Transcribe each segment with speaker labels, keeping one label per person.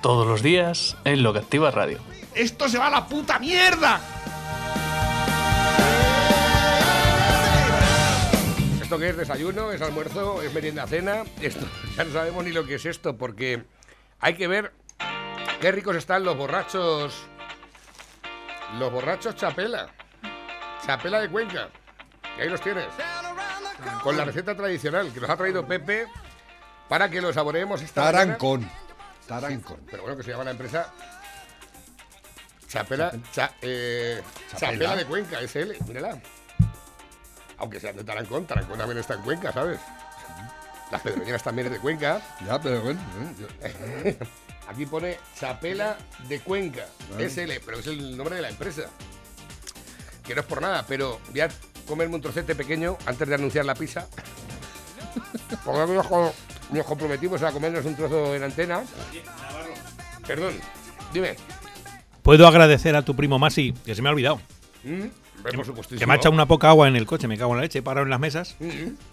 Speaker 1: todos los días en Lo que Activa Radio.
Speaker 2: ¡Esto se va a la puta mierda!
Speaker 3: ¿Esto qué es? ¿Desayuno? ¿Es almuerzo? ¿Es merienda cena? Esto, ya no sabemos ni lo que es esto, porque hay que ver qué ricos están los borrachos. Los borrachos chapela. Chapela de Cuenca. Y ahí los tienes. Con la receta tradicional que nos ha traído Pepe para que lo saboreemos esta mañana.
Speaker 4: Tarancón.
Speaker 3: Pero bueno, que se llama la empresa Chapela, Cha- eh,
Speaker 4: Chapela.
Speaker 3: Chapela de Cuenca, SL, mírala. Aunque sean de Tarancón, Tarancón también está en Cuenca, ¿sabes? Las pedroñeras también es de Cuenca.
Speaker 4: Ya, pero bueno. ¿eh? Yo-
Speaker 3: Aquí pone Chapela de Cuenca,
Speaker 4: Vale.
Speaker 3: SL, pero es el nombre de la empresa. Que no es por nada, pero voy a comerme un trocete pequeño antes de anunciar la pizza. Porque nos, co- nos comprometimos a comernos un trozo en antena. Perdón, dime.
Speaker 5: Puedo agradecer a tu primo Masi, que se me ha olvidado.
Speaker 3: Mm.
Speaker 5: Que me ha echado una poca agua en el coche, me cago en la leche, he parado en las mesas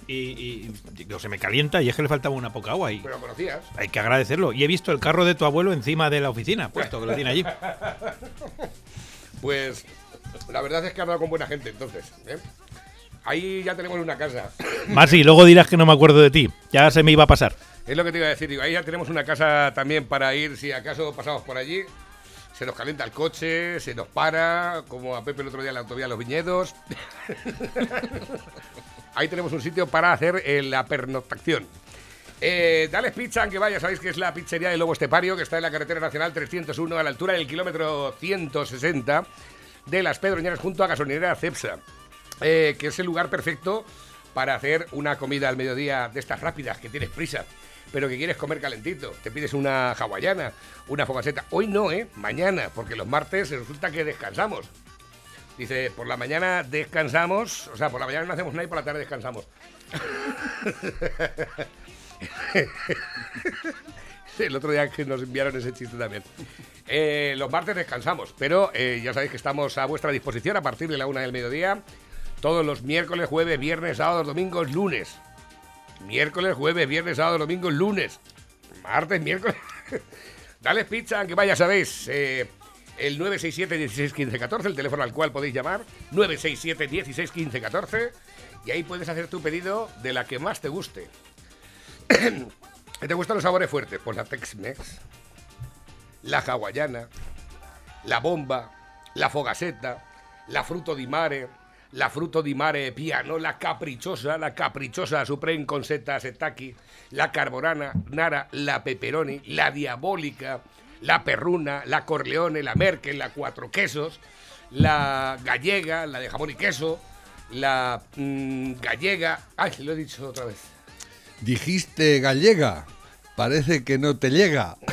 Speaker 5: y, se me calienta y es que le faltaba una poca agua y
Speaker 3: Pero lo conocías.
Speaker 5: hay que agradecerlo. Y he visto el carro de tu abuelo encima de la oficina, puesto que lo tiene allí.
Speaker 3: Pues la verdad es que ha hablado con buena gente entonces. ¿eh? Ahí ya tenemos una casa.
Speaker 5: Masi, luego dirás que no me acuerdo de ti, ya se me iba a pasar.
Speaker 3: Es lo que te iba a decir. Digo, ahí ya tenemos una casa también para ir si acaso pasamos por allí. Se nos calienta el coche, se nos para, como a Pepe el otro día en la autovía Los Viñedos. ahí tenemos un sitio para hacer eh, la pernoctación. Eh, Dales Pizza, aunque vaya, sabéis que es la pizzería de Lobo Estepario, que está en la carretera nacional 301, a la altura del kilómetro 160 de las Pedroñeras, junto a gasolinera Cepsa, eh, que es el lugar perfecto para hacer una comida al mediodía de estas rápidas, que tienes prisa, pero que quieres comer calentito. Te pides una hawaiana, una fogaceta. Hoy no, ¿eh? Mañana, porque los martes resulta que descansamos. Dice, por la mañana descansamos, o sea, por la mañana no hacemos nada y por la tarde descansamos. El otro día que nos enviaron ese chiste también. Eh, los martes descansamos, pero eh, ya sabéis que estamos a vuestra disposición a partir de la una del mediodía. Todos los miércoles, jueves, viernes, sábados, domingos, lunes. Miércoles, jueves, viernes, sábados, domingos, lunes. Martes, miércoles. Dale pizza, aunque vaya, sabéis. eh, el 967 16 15 14, el teléfono al cual podéis llamar. 967 16 15 14. Y ahí puedes hacer tu pedido de la que más te guste. ¿Te gustan los sabores fuertes? Pues la Tex-Mex, la hawaiana, la bomba, la fogaseta, la fruto di mare, la fruto di mare piano, la caprichosa, la caprichosa supreme con seta setaki, la carbonara, nara, la pepperoni, la diabólica, la perruna, la corleone, la merkel, la cuatro quesos, la gallega, la de jamón y queso, la mm, gallega, ay, lo he dicho otra vez.
Speaker 4: Dijiste gallega. Parece que no te llega.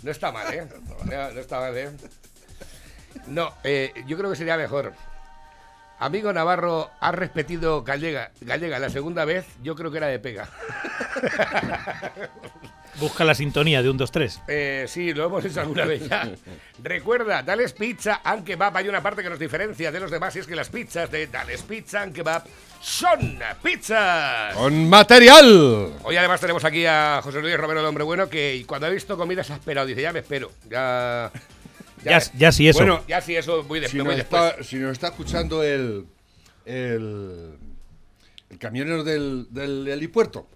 Speaker 3: No está mal, ¿eh? No, no está mal, ¿eh? No, eh, yo creo que sería mejor. Amigo Navarro, has repetido gallega, gallega la segunda vez, yo creo que era de pega.
Speaker 5: Busca la sintonía de un 2, 3.
Speaker 3: Eh, sí, lo hemos hecho alguna vez ya. Recuerda, Dales Pizza and Kebab. Hay una parte que nos diferencia de los demás y es que las pizzas de Dales Pizza and Kebab son pizzas.
Speaker 4: Con material.
Speaker 3: Hoy además tenemos aquí a José Luis Romero, el hombre bueno, que cuando ha visto comida se ha esperado. Dice, ya me espero. Ya.
Speaker 5: Ya, ya sí, eso.
Speaker 4: Bueno,
Speaker 3: Ya sí, eso muy, de-
Speaker 4: Si
Speaker 3: muy
Speaker 4: nos,
Speaker 3: después.
Speaker 4: está, si nos está escuchando el, el, el camionero del, del helipuerto,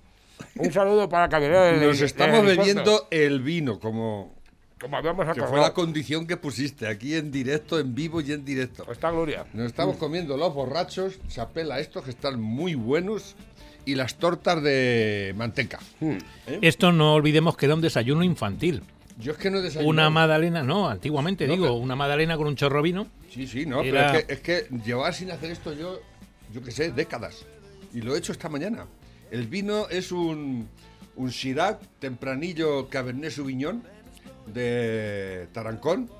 Speaker 3: Un saludo para Camionero del-
Speaker 4: nos estamos
Speaker 3: del
Speaker 4: bebiendo el vino, como
Speaker 3: Como habíamos
Speaker 4: que fue
Speaker 3: acordado.
Speaker 4: la condición que pusiste aquí en directo, en vivo y en directo.
Speaker 3: Está Gloria.
Speaker 4: Nos estamos comiendo los borrachos, chapela estos que están muy buenos y las tortas de manteca.
Speaker 5: Esto no olvidemos que era un desayuno infantil.
Speaker 4: Yo es que no he desayunado.
Speaker 5: Una magdalena, no, antiguamente
Speaker 4: No,
Speaker 5: digo,
Speaker 4: pero-
Speaker 5: una magdalena con un chorro vino.
Speaker 4: Sí, sí, no,
Speaker 5: Era-
Speaker 4: pero es que, es que llevar sin hacer esto yo, yo qué sé, décadas. Y lo he hecho esta mañana. El vino es un, un Syrah tempranillo Cabernet Sauvignon de Tarancón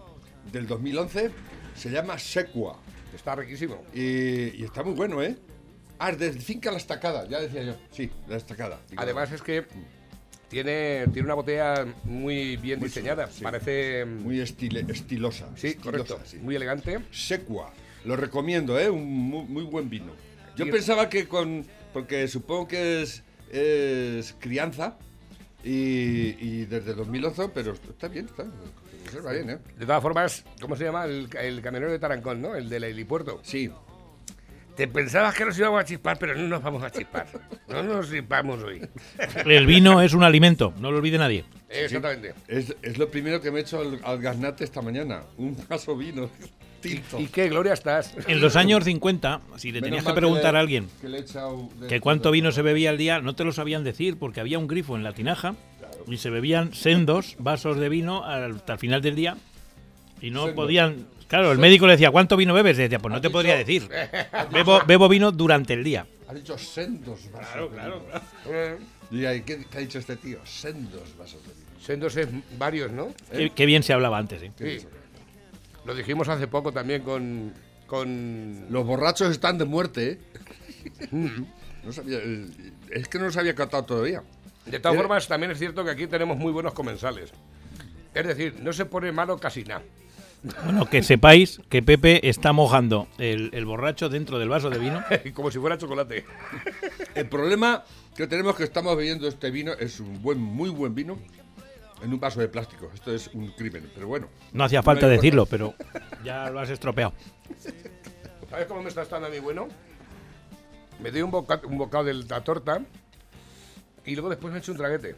Speaker 4: del 2011. Se llama Sequa.
Speaker 3: Está riquísimo.
Speaker 4: Y, y está muy bueno, ¿eh? Ah, es de finca La Estacada, ya decía yo. Sí, La Estacada.
Speaker 3: Además es que tiene, tiene una botella muy bien
Speaker 4: Muy
Speaker 3: diseñada.
Speaker 4: sí.
Speaker 3: Parece...
Speaker 4: muy estile- estilosa.
Speaker 3: sí,
Speaker 4: estilosa,
Speaker 3: correcto.
Speaker 4: sí.
Speaker 3: Muy elegante.
Speaker 4: Sequa. Lo recomiendo, ¿eh? Un muy, muy buen vino. Yo
Speaker 3: Y-
Speaker 4: pensaba que con. Porque supongo que es, es crianza. Y, y desde 2011, pero está bien, está. Bien, ¿eh?
Speaker 3: De todas formas, ¿cómo se llama? El, el camionero de Tarancón, ¿no? El del helipuerto.
Speaker 4: Sí.
Speaker 3: Te pensabas que nos íbamos a chispar, pero no nos vamos a chispar. No nos chispamos hoy.
Speaker 5: El vino es un alimento, no lo olvide nadie.
Speaker 3: Exactamente.
Speaker 4: Es, es lo primero que me he hecho al, al garnate esta mañana. Un vaso vino tinto.
Speaker 3: ¿Y qué gloria estás?
Speaker 5: En los años 50, si le
Speaker 4: Menos
Speaker 5: tenías que preguntar
Speaker 4: le-
Speaker 5: a alguien
Speaker 4: que le he echado de-
Speaker 5: que cuánto vino se bebía al día, no te lo sabían decir porque había un grifo en la tinaja y se bebían sendos vasos de vino al- hasta el final del día y no
Speaker 4: Sendos.
Speaker 5: podían... Claro, el médico le decía, ¿cuánto vino bebes? Y decía, pues no te podría decir. Bebo, bebo vino durante el día.
Speaker 4: Ha dicho sendos vasos. Claro, claro.
Speaker 3: Eh,
Speaker 4: Y ahí, ¿qué, qué ha dicho este tío? Sendos vasos de vino.
Speaker 3: Séndose varios, ¿no?
Speaker 5: Qué, qué bien se hablaba antes, ¿eh?
Speaker 3: Sí. Lo dijimos hace poco también con. con
Speaker 4: Los borrachos están de muerte, ¿eh? No sabía, eh, es que no los había catado todavía.
Speaker 3: de todas
Speaker 4: Era-
Speaker 3: formas, también es cierto que aquí tenemos muy buenos comensales. Es decir, no se pone malo casi nada.
Speaker 5: Bueno, que sepáis que Pepe está mojando el, el borracho dentro del vaso de vino.
Speaker 3: Como si fuera chocolate.
Speaker 4: El problema que tenemos que estamos bebiendo este vino es un buen, muy buen vino en un vaso de plástico. Esto es un crimen, pero bueno.
Speaker 5: No hacía falta decirlo, pero ya lo has estropeado.
Speaker 3: ¿Sabes cómo me está estando a mí bueno? Me doy un, boca- un bocado de la torta y luego después me echo un traguete.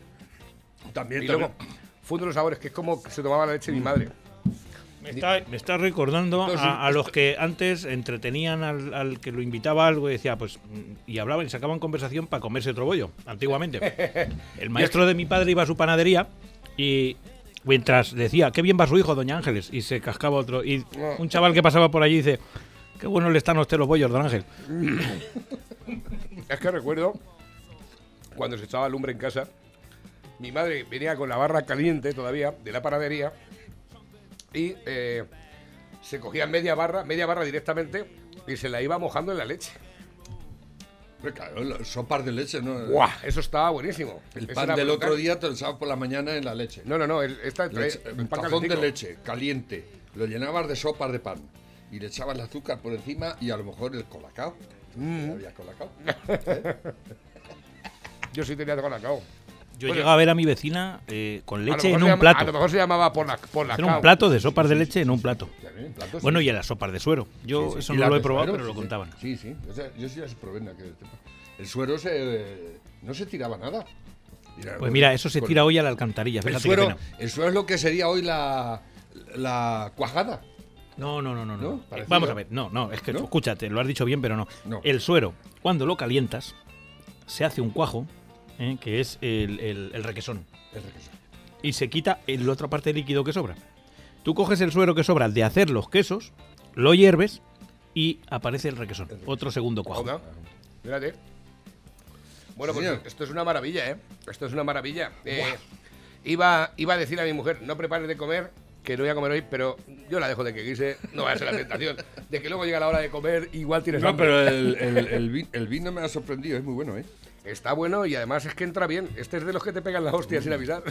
Speaker 4: También,
Speaker 3: Y luego fundo los sabores, que es como se tomaba la leche de mi madre.
Speaker 5: Me está, me está recordando a, a los que antes entretenían al, al que lo invitaba a algo y decía, pues, mm, y hablaban y sacaban conversación para comerse otro bollo, antiguamente. El maestro de mi padre iba a su panadería y mientras decía, qué bien va su hijo, doña Ángeles, y se cascaba otro. Y un chaval que pasaba por allí dice, qué bueno le están a usted los bollos, don Ángel.
Speaker 3: Es que recuerdo cuando se echaba lumbre en casa, mi madre venía con la barra caliente todavía de la panadería y eh, se cogía media barra, media barra directamente y se la iba mojando en la leche.
Speaker 4: Claro, sopas de leche, ¿no?
Speaker 3: ¡Guau! Eso estaba buenísimo.
Speaker 4: El pan del
Speaker 3: brutal.
Speaker 4: otro día te lo echabas por la mañana en la leche.
Speaker 3: No, no, no. el- Esta
Speaker 4: Leche-
Speaker 3: pan
Speaker 4: tazón de
Speaker 3: calentico.
Speaker 4: leche caliente. Lo llenabas de sopas de pan. Y le echabas el azúcar por encima y a lo mejor el colacao.
Speaker 3: Mm.
Speaker 4: Había colacao.
Speaker 3: Yo sí tenía colacao.
Speaker 5: Yo
Speaker 3: Bueno.
Speaker 5: llegué a ver a mi vecina eh, con leche en un
Speaker 3: llama-
Speaker 5: plato.
Speaker 3: A lo mejor se llamaba por la, por la
Speaker 5: Era un plato de sopas de leche en un plato.
Speaker 4: Platos,
Speaker 5: Bueno, y a las sopas de suero. Yo eso no lo he probado,
Speaker 4: suero,
Speaker 5: pero lo contaban.
Speaker 4: Sí, sí. O sea, yo sí las probé en aquel tiempo. El suero se, no se tiraba nada. Mira,
Speaker 5: Pues mira, eso se tira hoy a la alcantarilla.
Speaker 4: El suero, el suero es lo que sería hoy la, la cuajada.
Speaker 5: No, no, no, no. no. Eh. Vamos a ver, no, no, es que
Speaker 4: ¿No?
Speaker 5: escúchate, lo has dicho bien, pero no.
Speaker 4: No.
Speaker 5: El suero, cuando lo calientas, se hace un cuajo, ¿eh? que es el, el- el requesón,
Speaker 4: El requesón.
Speaker 5: y se quita la otra parte del líquido que sobra. Tú coges el suero que sobra de hacer los quesos, lo hierves y aparece el requesón, otro segundo cuajo.
Speaker 3: Mírate. Bueno,
Speaker 4: Sí,
Speaker 3: pues
Speaker 4: señor.
Speaker 3: esto es una maravilla, ¿eh? Esto es una maravilla. Eh, iba, iba a decir a mi mujer, no prepares de comer, que no voy a comer hoy, pero yo la dejo de que guise, no vaya a ser la tentación. De que luego llega la hora de comer, igual tienes
Speaker 4: No,
Speaker 3: hambre.
Speaker 4: pero el, el- el vi- el vino me ha sorprendido, es muy bueno, ¿eh?
Speaker 3: Está bueno y además es que entra bien. Este es de los que te pegan la hostia sin avisar.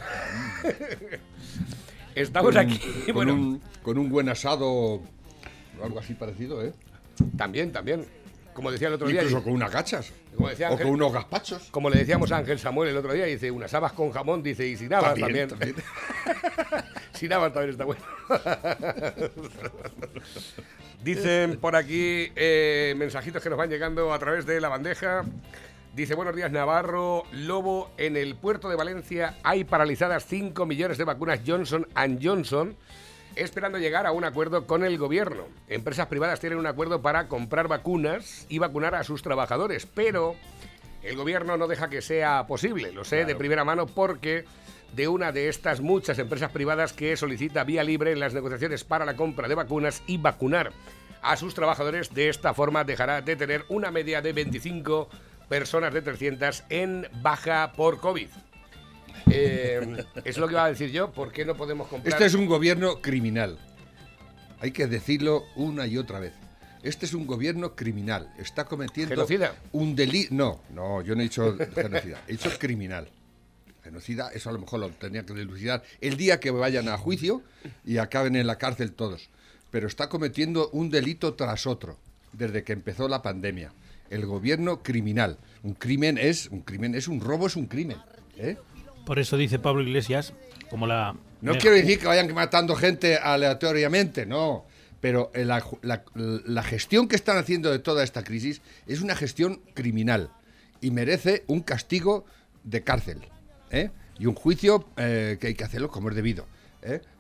Speaker 3: Estamos
Speaker 4: Con-
Speaker 3: aquí.
Speaker 4: Con,
Speaker 3: bueno,
Speaker 4: un, con un buen asado o algo así parecido, ¿eh?
Speaker 3: también, también. Como decía el otro día.
Speaker 4: Incluso con unas gachas.
Speaker 3: Como decía
Speaker 4: o con unos gazpachos.
Speaker 3: Como le decíamos a Ángel Samuel el otro día, dice unas habas con jamón, dice, y sin habas también.
Speaker 4: También,
Speaker 3: sin habas también está bueno. Dicen por aquí eh, mensajitos que nos van llegando a través de la bandeja. Dice, buenos días Navarro, Lobo, en el puerto de Valencia hay paralizadas 5 millones de vacunas Johnson Johnson esperando llegar a un acuerdo con el gobierno. Empresas privadas tienen un acuerdo para comprar vacunas y vacunar a sus trabajadores, pero el gobierno no deja que sea posible, lo sé de primera mano porque de una de estas muchas empresas privadas que solicita vía libre en las negociaciones para la compra de vacunas y vacunar a sus trabajadores. De esta forma dejará de tener una media de 25 personas de 300 en baja por COVID. Eh, es lo que iba a decir yo. ¿Por qué no podemos comprar?
Speaker 4: Este es un gobierno criminal. Hay que decirlo una y otra vez. Este es un gobierno criminal. Está cometiendo
Speaker 3: ¿Genocida?
Speaker 4: un delito. No, no, yo no he dicho genocida. He dicho criminal. Genocida, eso a lo mejor lo tenía que dilucidar el día que vayan a juicio y acaben en la cárcel todos. Pero está cometiendo un delito tras otro desde que empezó la pandemia. El gobierno criminal. Un crimen es un crimen, es un robo, es un crimen. ¿eh?
Speaker 5: Por eso dice Pablo Iglesias, como la...
Speaker 4: No quiero decir que vayan matando gente aleatoriamente, no. Pero la, la- la gestión que están haciendo de toda esta crisis es una gestión criminal y merece un castigo de cárcel ¿eh? y un juicio eh, que hay que hacerlo como es debido.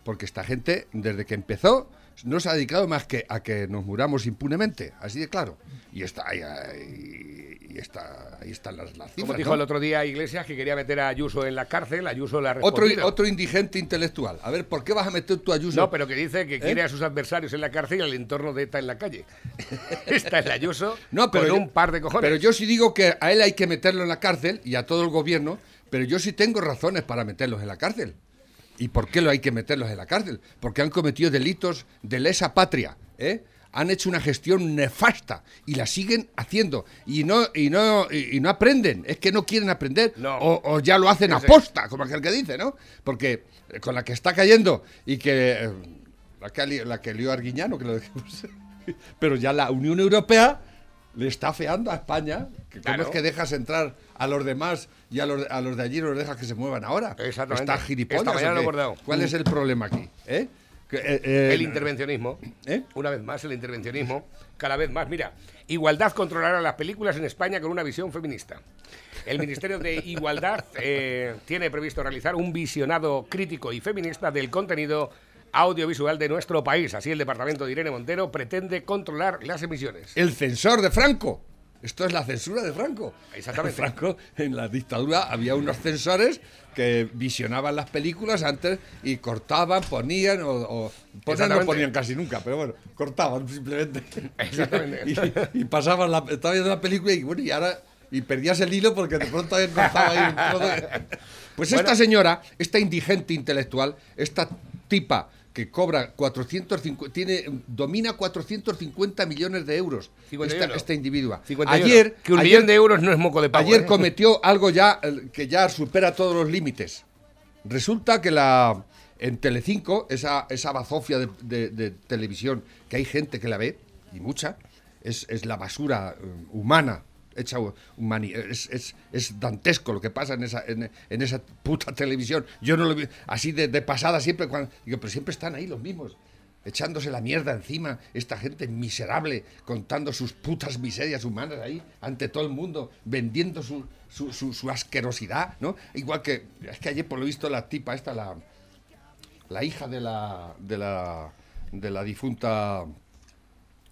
Speaker 4: Porque esta gente, desde que empezó, no se ha dedicado más que a que nos muramos impunemente, así de claro. Y está ahí, ahí- y está, ahí están las, las
Speaker 3: Como
Speaker 4: cifras.
Speaker 3: dijo
Speaker 4: ¿no?
Speaker 3: el otro día Iglesias que quería meter a Ayuso en la cárcel, Ayuso la
Speaker 4: otro, otro indigente intelectual. A ver, ¿por qué vas a meter tu Ayuso?
Speaker 3: No, pero que dice que quiere a sus adversarios en la cárcel y al entorno de ETA en la calle. Está el Ayuso
Speaker 4: No, pero
Speaker 3: con
Speaker 4: yo-
Speaker 3: un par de cojones.
Speaker 4: Pero yo sí digo que a él hay que meterlo en la cárcel y a todo el gobierno, pero yo sí tengo razones para meterlos en la cárcel. ¿Y por qué lo hay que meterlos en la cárcel? Porque han cometido delitos de lesa patria, ¿eh? Han hecho una gestión nefasta y la siguen haciendo y no y no y, y no aprenden, es que no quieren aprender
Speaker 3: No.
Speaker 4: o, o ya lo hacen aposta, como aquel que dice, ¿no? Porque eh, con la que está cayendo y que eh, la que, la que lió Arguiñano, que lo dejemos. Pero ya la Unión Europea le está feando a España. Que ¿Cómo
Speaker 3: Claro.
Speaker 4: es que dejas entrar a los demás y a los, a los de allí los dejas que se muevan ahora?
Speaker 3: Exactamente.
Speaker 4: Está gilipollas.
Speaker 3: Esta mañana
Speaker 4: ¿o
Speaker 3: lo he
Speaker 4: qué?
Speaker 3: acordado.
Speaker 4: ¿Cuál es el problema aquí? ¿Eh? Que, eh, eh,
Speaker 3: el intervencionismo.
Speaker 4: ¿Eh?
Speaker 3: Una vez más, el intervencionismo. Cada vez más. Mira, Igualdad controlará las películas en España con una visión feminista. El Ministerio de Igualdad tiene previsto realizar un visionado crítico y feminista del contenido audiovisual de nuestro país. Así, el departamento de Irene Montero pretende controlar las emisiones.
Speaker 4: El censor de Franco. Esto es la censura de Franco.
Speaker 3: Exactamente.
Speaker 4: Franco, en la dictadura había unos censores que visionaban las películas antes y cortaban, ponían o, no ponían casi nunca, pero bueno, cortaban simplemente.
Speaker 3: Exactamente.
Speaker 4: y, y pasaban la, estaba viendo la película y bueno, y ahora y perdías el hilo porque de pronto habían cortado ahí un trozo Pues esta señora, esta indigente intelectual, esta tipa que cobra 450, tiene, domina 450 millones de euros.
Speaker 3: 51.
Speaker 4: Esta, esta individua.
Speaker 3: 51.
Speaker 4: Ayer,
Speaker 3: que un
Speaker 4: ayer-
Speaker 3: millón de euros no es moco de pavo.
Speaker 4: Ayer
Speaker 3: ¿eh?
Speaker 4: cometió algo ya eh, que ya supera todos los límites. Resulta que la en Telecinco, esa, esa bazofia de, de- de televisión, que hay gente que la ve, y mucha, es, es la basura eh, humana. Hecha humani es, es, es dantesco lo que pasa en esa, en, esa puta televisión. Yo no lo vi así de, de pasada siempre, cuando, digo, pero siempre están ahí los mismos echándose la mierda encima, esta gente miserable, contando sus putas miserias humanas ahí, ante todo el mundo, vendiendo su, su, su- su asquerosidad, ¿no? Igual que, es que ayer por lo visto la tipa esta, la, la hija de la, de la, de la difunta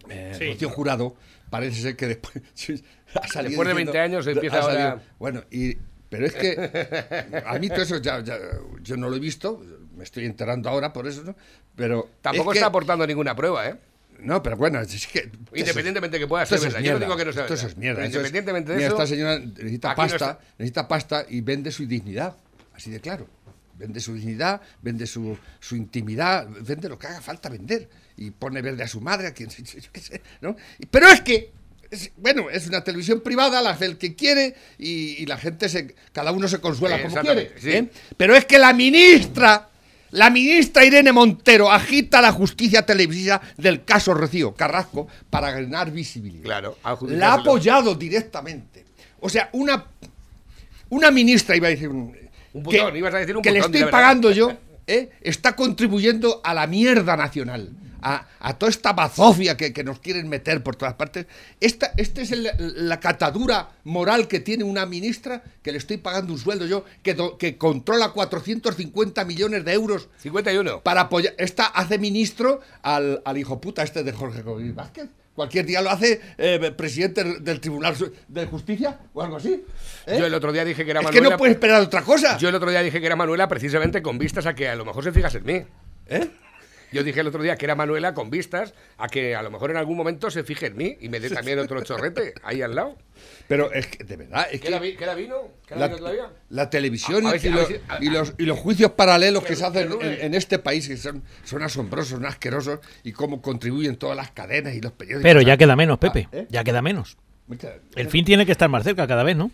Speaker 4: eh,
Speaker 5: Sí.
Speaker 4: Rocío Jurado, parece ser que después ha salido
Speaker 3: Después de 20 años empieza
Speaker 4: salido-
Speaker 3: ahora-
Speaker 4: Bueno, y, pero es que a mí todo eso ya, ya- yo no lo he visto, me estoy enterando ahora por eso, ¿no? Pero
Speaker 3: Tampoco
Speaker 4: es que-
Speaker 3: está aportando ninguna prueba, ¿eh?
Speaker 4: no, pero bueno, es que.
Speaker 3: Independientemente que pueda ser
Speaker 4: es
Speaker 3: verdad. Yo no
Speaker 4: mierda,
Speaker 3: digo que no sea verdad.
Speaker 4: es mierda. Eso es-
Speaker 3: independientemente de
Speaker 4: mira,
Speaker 3: eso,
Speaker 4: esta señora necesita
Speaker 3: no
Speaker 4: pasta,
Speaker 3: está.
Speaker 4: necesita pasta y vende su dignidad. Así de claro. Vende su dignidad, vende su, su intimidad, vende lo que haga falta vender. Y pone verde a su madre, a quien yo qué sé, ¿no? Pero es que. es- bueno, es una televisión privada, la hace el que quiere y, y la gente se. Cada uno se consuela como quiere.
Speaker 3: Sí.
Speaker 4: ¿eh? Pero es que la ministra, la ministra Irene Montero agita la justicia televisiva del caso Rocío Carrasco para ganar visibilidad.
Speaker 3: Claro,
Speaker 4: La ha apoyado directamente. O sea, una, una ministra, iba a decir un,
Speaker 3: Un putón, ibas a decir un
Speaker 4: que le estoy pagando yo, ¿eh? está contribuyendo a la mierda nacional. A, a toda esta bazofia que, que nos quieren meter por todas partes. Esta, esta es el- la catadura moral que tiene una ministra que le estoy pagando un sueldo yo, que, do- que controla 450 millones de euros
Speaker 3: 51.
Speaker 4: para apoyar. Esta hace ministro al, al hijo puta este de Jorge Rodríguez Vázquez. Cualquier día lo hace eh, presidente del Tribunal de Justicia o algo así. ¿eh?
Speaker 3: Yo el otro día dije que era
Speaker 4: es que
Speaker 3: Manuela.
Speaker 4: no puedes esperar otra cosa.
Speaker 3: Yo el otro día dije que era Manuela precisamente con vistas a que a lo mejor se fijas en mí.
Speaker 4: ¿Eh?
Speaker 3: Yo dije el otro día que era Manuela con vistas a que a lo mejor en algún momento se fije en mí y me dé también otro chorrete ahí al lado.
Speaker 4: Pero es que, de verdad, es que
Speaker 3: ¿Queda, vi- queda vino? ¿Queda
Speaker 4: la,
Speaker 3: vino todavía?
Speaker 4: la televisión
Speaker 3: A- a
Speaker 4: y,
Speaker 3: ver
Speaker 4: los,
Speaker 3: si- a-
Speaker 4: y los- y los juicios paralelos que
Speaker 3: Que-
Speaker 4: se hacen
Speaker 3: que
Speaker 4: en, en este país que son, son asombrosos, son asquerosos y cómo contribuyen todas las cadenas y los periódicos.
Speaker 5: Pero ya queda menos, Pepe.
Speaker 4: Ah, ¿eh?
Speaker 5: Ya queda menos. El fin tiene que estar más cerca cada vez, ¿no?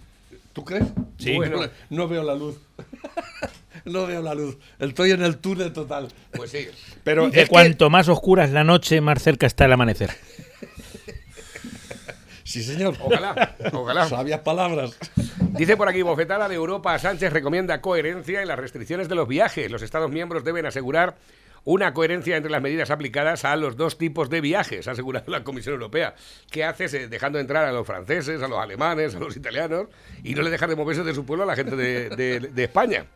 Speaker 4: ¿Tú crees?
Speaker 5: Sí.
Speaker 4: Bueno, no veo la luz. no veo la luz. Estoy en el túnel total.
Speaker 3: Pues sí.
Speaker 4: Pero que-
Speaker 5: cuanto más oscura es la noche, más cerca está el amanecer.
Speaker 4: Sí, señor.
Speaker 3: Ojalá, ojalá.
Speaker 4: Sabias palabras.
Speaker 3: Dice por aquí, bofetada de Europa, Sánchez recomienda coherencia en las restricciones de los viajes. Los Estados miembros deben asegurar una coherencia entre las medidas aplicadas a los dos tipos de viajes, ha asegurado la Comisión Europea. ¿Qué haces eh, dejando entrar a los franceses, a los alemanes, a los italianos y no le dejar de moverse de su pueblo a la gente de, de- de España?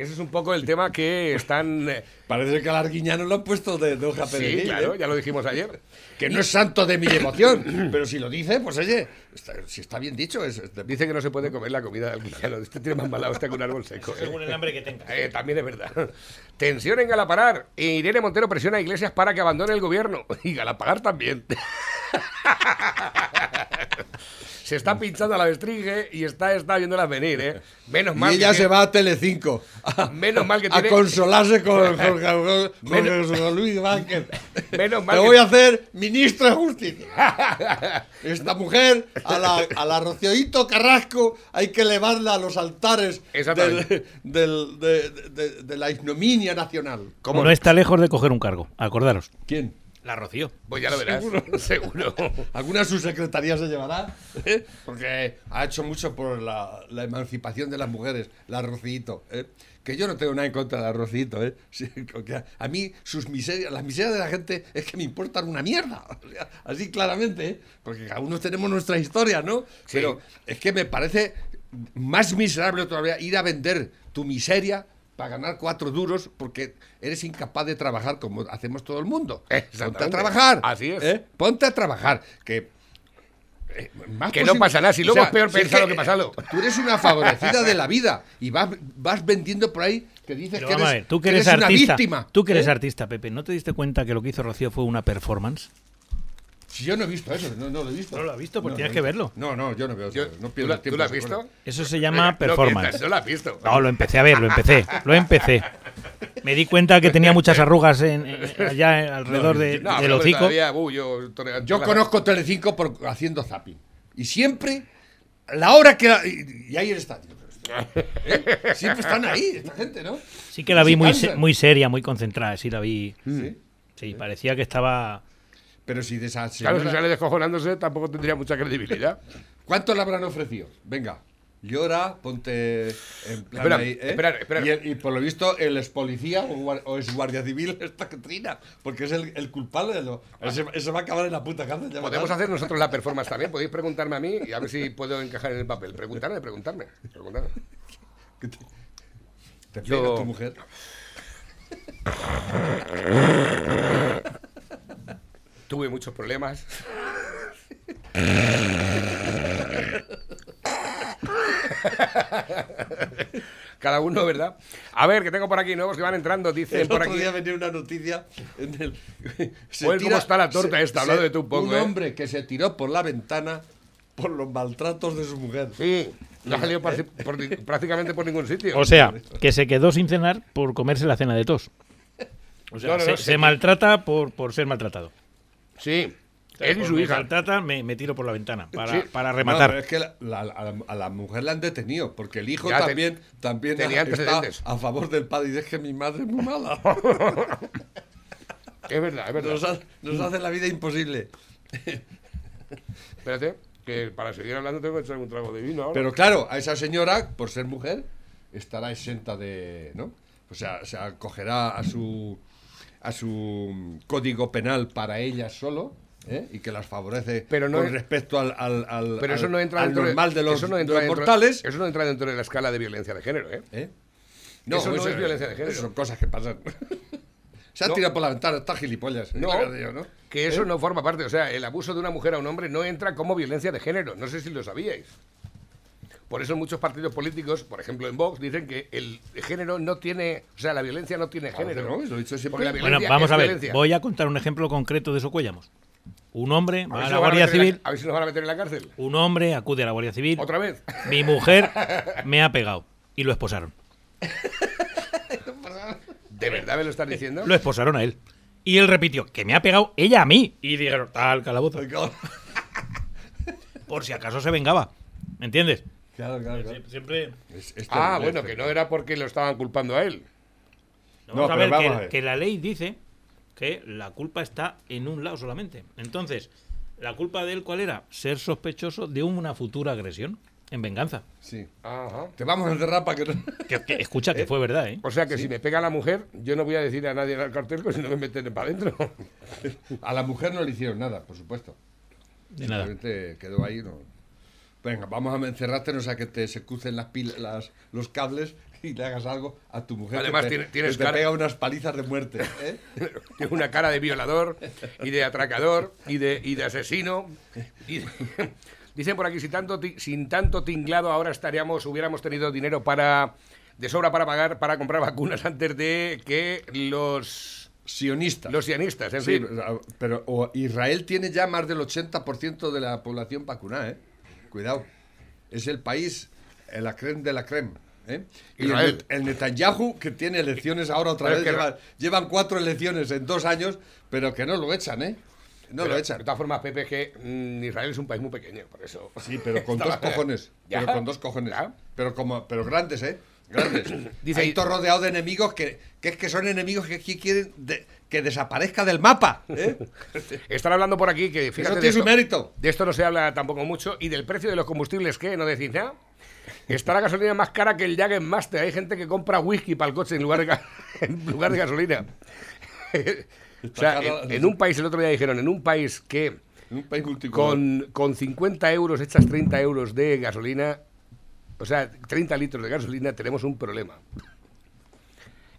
Speaker 3: Ese es un poco el tema que están... eh,
Speaker 4: Parece que al Arguiñano lo han puesto de, de hoja
Speaker 3: Sí,
Speaker 4: perejil,
Speaker 3: claro,
Speaker 4: ¿eh?
Speaker 3: ya lo dijimos ayer.
Speaker 4: Que no es santo de mi devoción, pero si lo dice, pues oye, está- si está bien dicho, es, es de-
Speaker 3: Dice que no se puede comer la comida del guillano. Este tiene más malado este que un árbol seco. ¿eh?
Speaker 5: el hambre que tenga.
Speaker 3: Eh, también es verdad. Tensión en Galapagar. E Irene Montero presiona a Iglesias para que abandone el gobierno. Y Galapagar también. Se está pinchando a la vestringe y está, está viéndolas venir, ¿eh? Menos mal
Speaker 4: Y ella
Speaker 3: que
Speaker 4: se va a Telecinco a,
Speaker 3: Menos mal que
Speaker 4: a
Speaker 3: tiene-
Speaker 4: consolarse con Jorge, con
Speaker 3: Menos-
Speaker 4: José Luis Vázquez.
Speaker 3: Menos mal
Speaker 4: Me
Speaker 3: que-
Speaker 4: voy a hacer ministro de Justicia. Esta mujer, a la, a la Rocioito Carrasco, hay que elevarla a los altares del, de, de- de la ignominia nacional.
Speaker 3: ¿Cómo?
Speaker 5: No está lejos de coger un cargo, acordaros.
Speaker 4: ¿Quién?
Speaker 5: La Rocío.
Speaker 3: Pues ya lo verás. Seguro.
Speaker 4: ¿Alguna subsecretaría se llevará? ¿eh? Porque ha hecho mucho por la, la emancipación de las mujeres, la Rocito. ¿eh? Que yo no tengo nada en contra de la Rocito. ¿eh? A, a mí sus miserias, las miserias de la gente es que me importan una mierda. O sea, así claramente, ¿eh? porque cada uno tenemos nuestra historia, ¿no?
Speaker 3: Sí.
Speaker 4: Pero es que me parece más miserable todavía ir a vender tu miseria para ganar cuatro duros porque eres incapaz de trabajar como hacemos todo el mundo. Ponte a trabajar.
Speaker 3: Así es.
Speaker 4: ¿eh? Ponte a trabajar. Que, eh, más
Speaker 3: Que no pasa nada, si luego es peor
Speaker 4: si es
Speaker 3: pensado que pasarlo.
Speaker 4: Tú eres una favorecida de la vida y vas, vas vendiendo por ahí que dices
Speaker 5: Pero
Speaker 4: que eres,
Speaker 5: ver, tú que eres,
Speaker 4: una
Speaker 5: artista.
Speaker 4: víctima.
Speaker 5: Tú que eres
Speaker 4: ¿eh?
Speaker 5: artista, Pepe, ¿no te diste cuenta que lo que hizo Rocío fue una performance?
Speaker 4: Si yo no he visto eso, no, no lo he visto.
Speaker 5: No lo has visto, pues
Speaker 4: No,
Speaker 5: tienes
Speaker 4: no
Speaker 5: que verlo.
Speaker 4: No, no, yo no veo
Speaker 3: Yo-
Speaker 4: eso. No
Speaker 3: ¿tú,
Speaker 4: pierdo
Speaker 3: la-
Speaker 4: tiempo
Speaker 3: ¿Tú lo has visto?
Speaker 5: Eso se llama
Speaker 3: no
Speaker 5: performance.
Speaker 3: mientas, No lo has visto.
Speaker 5: No, lo empecé a ver, lo empecé. Lo empecé. Me di cuenta que tenía muchas arrugas en, en- allá alrededor de,
Speaker 3: No,
Speaker 5: del
Speaker 3: pero
Speaker 5: hocico.
Speaker 3: todavía, uh, yo, toreando
Speaker 4: Yo
Speaker 3: la-
Speaker 4: conozco Telecinco por haciendo zapping. Y siempre, la hora que... la- y, y ahí está. ¿Eh? Siempre están ahí, esta gente, ¿no?
Speaker 5: Sí que la vi muy, se- muy seria, muy concentrada. Sí, la vi.
Speaker 4: Sí.
Speaker 5: Sí, parecía que estaba.
Speaker 4: Pero si de esa
Speaker 3: Claro, si
Speaker 4: señora-
Speaker 3: sale descojonándose tampoco tendría mucha credibilidad.
Speaker 4: ¿Cuánto le habrán ofrecido? Venga, llora, ponte en plan
Speaker 3: Espera,
Speaker 4: ahí, ¿eh?
Speaker 3: espera, espera.
Speaker 4: Y, el- y por lo visto, el ex policía o, es guardia civil esta Catrina, porque es el, el culpable de lo. Ese, ese va a acabar en la puta cárcel.
Speaker 3: Podemos hacer nosotros la performance también. Podéis preguntarme a mí y a ver si puedo encajar en el papel. Preguntarme, preguntarme. preguntarme.
Speaker 4: Te
Speaker 3: Yo-
Speaker 4: pega tu mujer.
Speaker 3: Tuve muchos problemas. Cada uno, ¿verdad? A ver, que tengo por aquí nuevos que van entrando. Dicen
Speaker 4: El
Speaker 3: por
Speaker 4: otro
Speaker 3: aquí.
Speaker 4: día venía una noticia en el. se
Speaker 3: Joder, ¿cómo está la torta esta? Hablando de tú un poco,
Speaker 4: Un
Speaker 3: ¿eh?
Speaker 4: hombre que se tiró por la ventana por los maltratos de su mujer.
Speaker 3: Sí, no ha salido por prácticamente por ningún sitio.
Speaker 5: O sea, que se quedó sin cenar por comerse la cena de tos. O sea,
Speaker 3: No, no,
Speaker 5: se,
Speaker 3: no,
Speaker 5: se maltrata por, por ser maltratado.
Speaker 3: Sí, él y su
Speaker 5: me
Speaker 3: hija.
Speaker 5: maltrata, me, me tiro por la ventana para,
Speaker 3: Sí.
Speaker 5: para
Speaker 4: No,
Speaker 5: rematar.
Speaker 4: pero es que la- la- a, la, a la mujer la han detenido, porque el hijo
Speaker 3: Ya te-
Speaker 4: también, también
Speaker 3: tenía antecedentes.
Speaker 4: a favor del padre y dice que mi madre es muy mala.
Speaker 3: Es verdad, es verdad.
Speaker 4: Nos, ha- nos hace la vida imposible.
Speaker 3: Espérate, que para seguir hablando tengo que echar un trago de vino ahora.
Speaker 4: Pero claro, a esa señora, por ser mujer, estará exenta de. ¿no? O sea, se acogerá a su a su código penal para ella solo. ¿eh? Y que las favorece
Speaker 3: Pero no
Speaker 4: con
Speaker 3: es-
Speaker 4: respecto al, al, al-
Speaker 3: Pero eso no entra
Speaker 4: al normal de los,
Speaker 3: eso no
Speaker 4: de
Speaker 3: entra
Speaker 4: los
Speaker 3: dentro-
Speaker 4: mortales.
Speaker 3: Eso no entra dentro de la escala de violencia de género, ¿eh?
Speaker 4: ¿eh?
Speaker 3: Eso no es violencia de género.
Speaker 4: Son cosas que pasan. Se ha
Speaker 3: No.
Speaker 4: tirado por la ventana, está gilipollas.
Speaker 3: No,
Speaker 4: ¿no?
Speaker 3: que eso no forma parte. O sea, el abuso de una mujer a un hombre no entra como violencia de género. No sé si lo sabíais. Por eso muchos partidos políticos, por ejemplo en Vox, dicen que el género no tiene, o sea, la violencia no tiene género.
Speaker 4: no, lo he dicho siempre.
Speaker 3: Porque la
Speaker 5: Bueno, vamos a ver.
Speaker 3: violencia.
Speaker 5: Voy a contar un ejemplo concreto de eso Cuellamos. Un hombre
Speaker 3: A
Speaker 5: va a la
Speaker 3: a
Speaker 5: Guardia
Speaker 3: la-
Speaker 5: Civil.
Speaker 3: a ver si nos van a meter en la cárcel.
Speaker 5: Un hombre acude a la Guardia Civil.
Speaker 3: ¿Otra vez?
Speaker 5: Mi mujer me ha pegado y lo esposaron.
Speaker 3: ¿De verdad me lo estás diciendo?
Speaker 5: Lo esposaron a él. Y él repitió que me ha pegado ella a mí. Y dijeron, tal calabozo. Por si acaso se vengaba. ¿Me entiendes?
Speaker 4: Claro, claro, claro.
Speaker 5: Sie- Siempre.
Speaker 4: Es- es
Speaker 3: Ah, bueno, que no era porque lo estaban culpando a él.
Speaker 5: Vamos
Speaker 4: No,
Speaker 5: a ver,
Speaker 4: vamos
Speaker 5: que,
Speaker 4: a ver.
Speaker 5: que la ley dice que la culpa está en un lado solamente. Entonces, ¿la culpa de él cuál era? Ser sospechoso de una futura agresión en venganza.
Speaker 4: Sí.
Speaker 3: Ajá.
Speaker 4: Te vamos a encerrar para que no...
Speaker 5: Que, que- escucha, que fue verdad, ¿eh?
Speaker 3: O sea que si me pega la mujer, yo no voy a decir a nadie en el cartel que si no me meten para adentro.
Speaker 4: A la mujer no le hicieron nada, por supuesto.
Speaker 5: De nada.
Speaker 4: Simplemente quedó ahí. No. Venga, vamos a encerrarte, no sea que te se crucen las pil- las, los cables y le hagas algo a tu mujer.
Speaker 3: Además,
Speaker 4: que te,
Speaker 3: tiene- tienes
Speaker 4: que te
Speaker 3: cara-
Speaker 4: pega unas palizas de muerte. ¿eh?
Speaker 3: Una cara de violador y de atracador y de, y de asesino. y de- Dicen por aquí, sin tanto, sin tanto tinglado ahora estaríamos, hubiéramos tenido dinero para de sobra para pagar, para comprar vacunas antes de que los,
Speaker 4: Sionistas.
Speaker 3: los sionistas, en
Speaker 4: Sí,
Speaker 3: fin.
Speaker 4: pero o Israel tiene ya más del 80% de la población vacunada, ¿eh? Cuidado. Es el país, eh, la creme de la creme. ¿eh? Y el, Netanyahu, que tiene elecciones ahora otra
Speaker 3: Pero
Speaker 4: vez, lleva- llevan cuatro elecciones en dos años, pero que no lo echan, ¿eh? No
Speaker 3: Pero,
Speaker 4: lo echan.
Speaker 3: De todas formas, Pepe, que mm, Israel es un país muy pequeño, por eso.
Speaker 4: Sí, pero con dos cojones.
Speaker 3: Ya.
Speaker 4: Pero con dos cojones.
Speaker 3: Ya.
Speaker 4: Pero como, pero grandes, ¿eh? Grandes.
Speaker 3: Dice
Speaker 4: Hay todo rodeado de enemigos que, que es que son enemigos que, que quieren de- que desaparezca del mapa. ¿eh?
Speaker 3: Están hablando por aquí que, fíjate,
Speaker 4: Eso
Speaker 3: de
Speaker 4: tiene su
Speaker 3: esto,
Speaker 4: mérito.
Speaker 3: de esto no se habla tampoco mucho. ¿Y del precio de los combustibles qué? ¿No decís nada? Está la gasolina más cara que el Jagen Master. Hay gente que compra whisky para el coche en lugar de, en lugar de gasolina. o sea, en, en un país, el otro día dijeron, en un país que
Speaker 4: En un país
Speaker 3: con, con 50 euros echas 30 euros de gasolina, o sea, 30 litros de gasolina, tenemos un problema.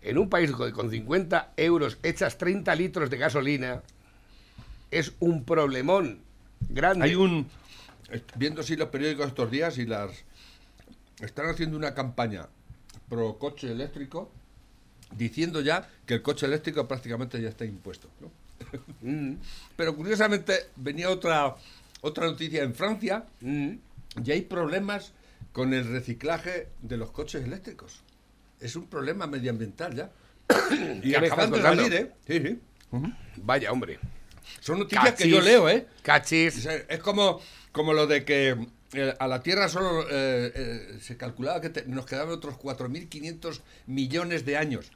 Speaker 3: En un país con, con 50 euros echas 30 litros de gasolina, es un problemón grande.
Speaker 4: Hay un. Viendo así los periódicos estos días y las. Están haciendo una campaña pro coche eléctrico diciendo ya que el coche eléctrico prácticamente ya está impuesto. ¿no?
Speaker 3: Mm,
Speaker 4: Pero curiosamente venía otra, otra noticia en Francia
Speaker 3: mm.
Speaker 4: y hay problemas con el reciclaje de los coches eléctricos. Es un problema medioambiental ya. y
Speaker 3: ¿Qué me
Speaker 4: acaban de salir, ¿eh? Sí, sí.
Speaker 3: Vaya, hombre.
Speaker 4: Son noticias que yo leo, ¿eh?
Speaker 3: Cachis.
Speaker 4: Es como, como lo de que eh, a la Tierra solo eh, eh, se calculaba que te- nos quedaban otros 4.500 millones de años.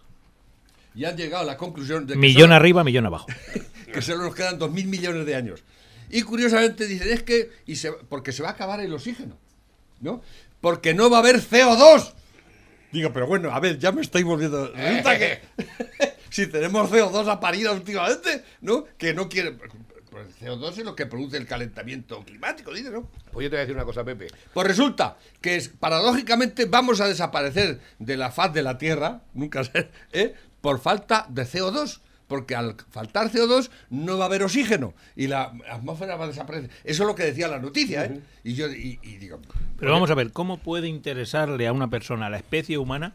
Speaker 4: Y han llegado a la conclusión de que,
Speaker 5: Millón
Speaker 4: solo,
Speaker 5: arriba, millón abajo.
Speaker 4: que solo nos quedan 2.000 millones de años. Y curiosamente dicen, es que, y se, porque se va a acabar el oxígeno, ¿no? Porque no va a haber CO2. Digo, pero bueno, a ver, ya me estoy volviendo... Resulta que si tenemos CO2 a parida últimamente, ¿no? Que no quiere... Pues el CO2 es lo que produce el calentamiento climático, dice, ¿no?
Speaker 3: Pues yo te voy a decir una cosa, Pepe.
Speaker 4: Pues resulta que es- paradójicamente vamos a desaparecer de la faz de la Tierra, nunca sé, ¿eh? por falta de CO2. Porque al faltar CO2 no va a haber oxígeno y la atmósfera va a desaparecer. Eso es lo que decía la noticia, ¿eh? Y yo y, y digo,
Speaker 5: Pero vamos a ver, ¿cómo puede interesarle a una persona, a la especie humana,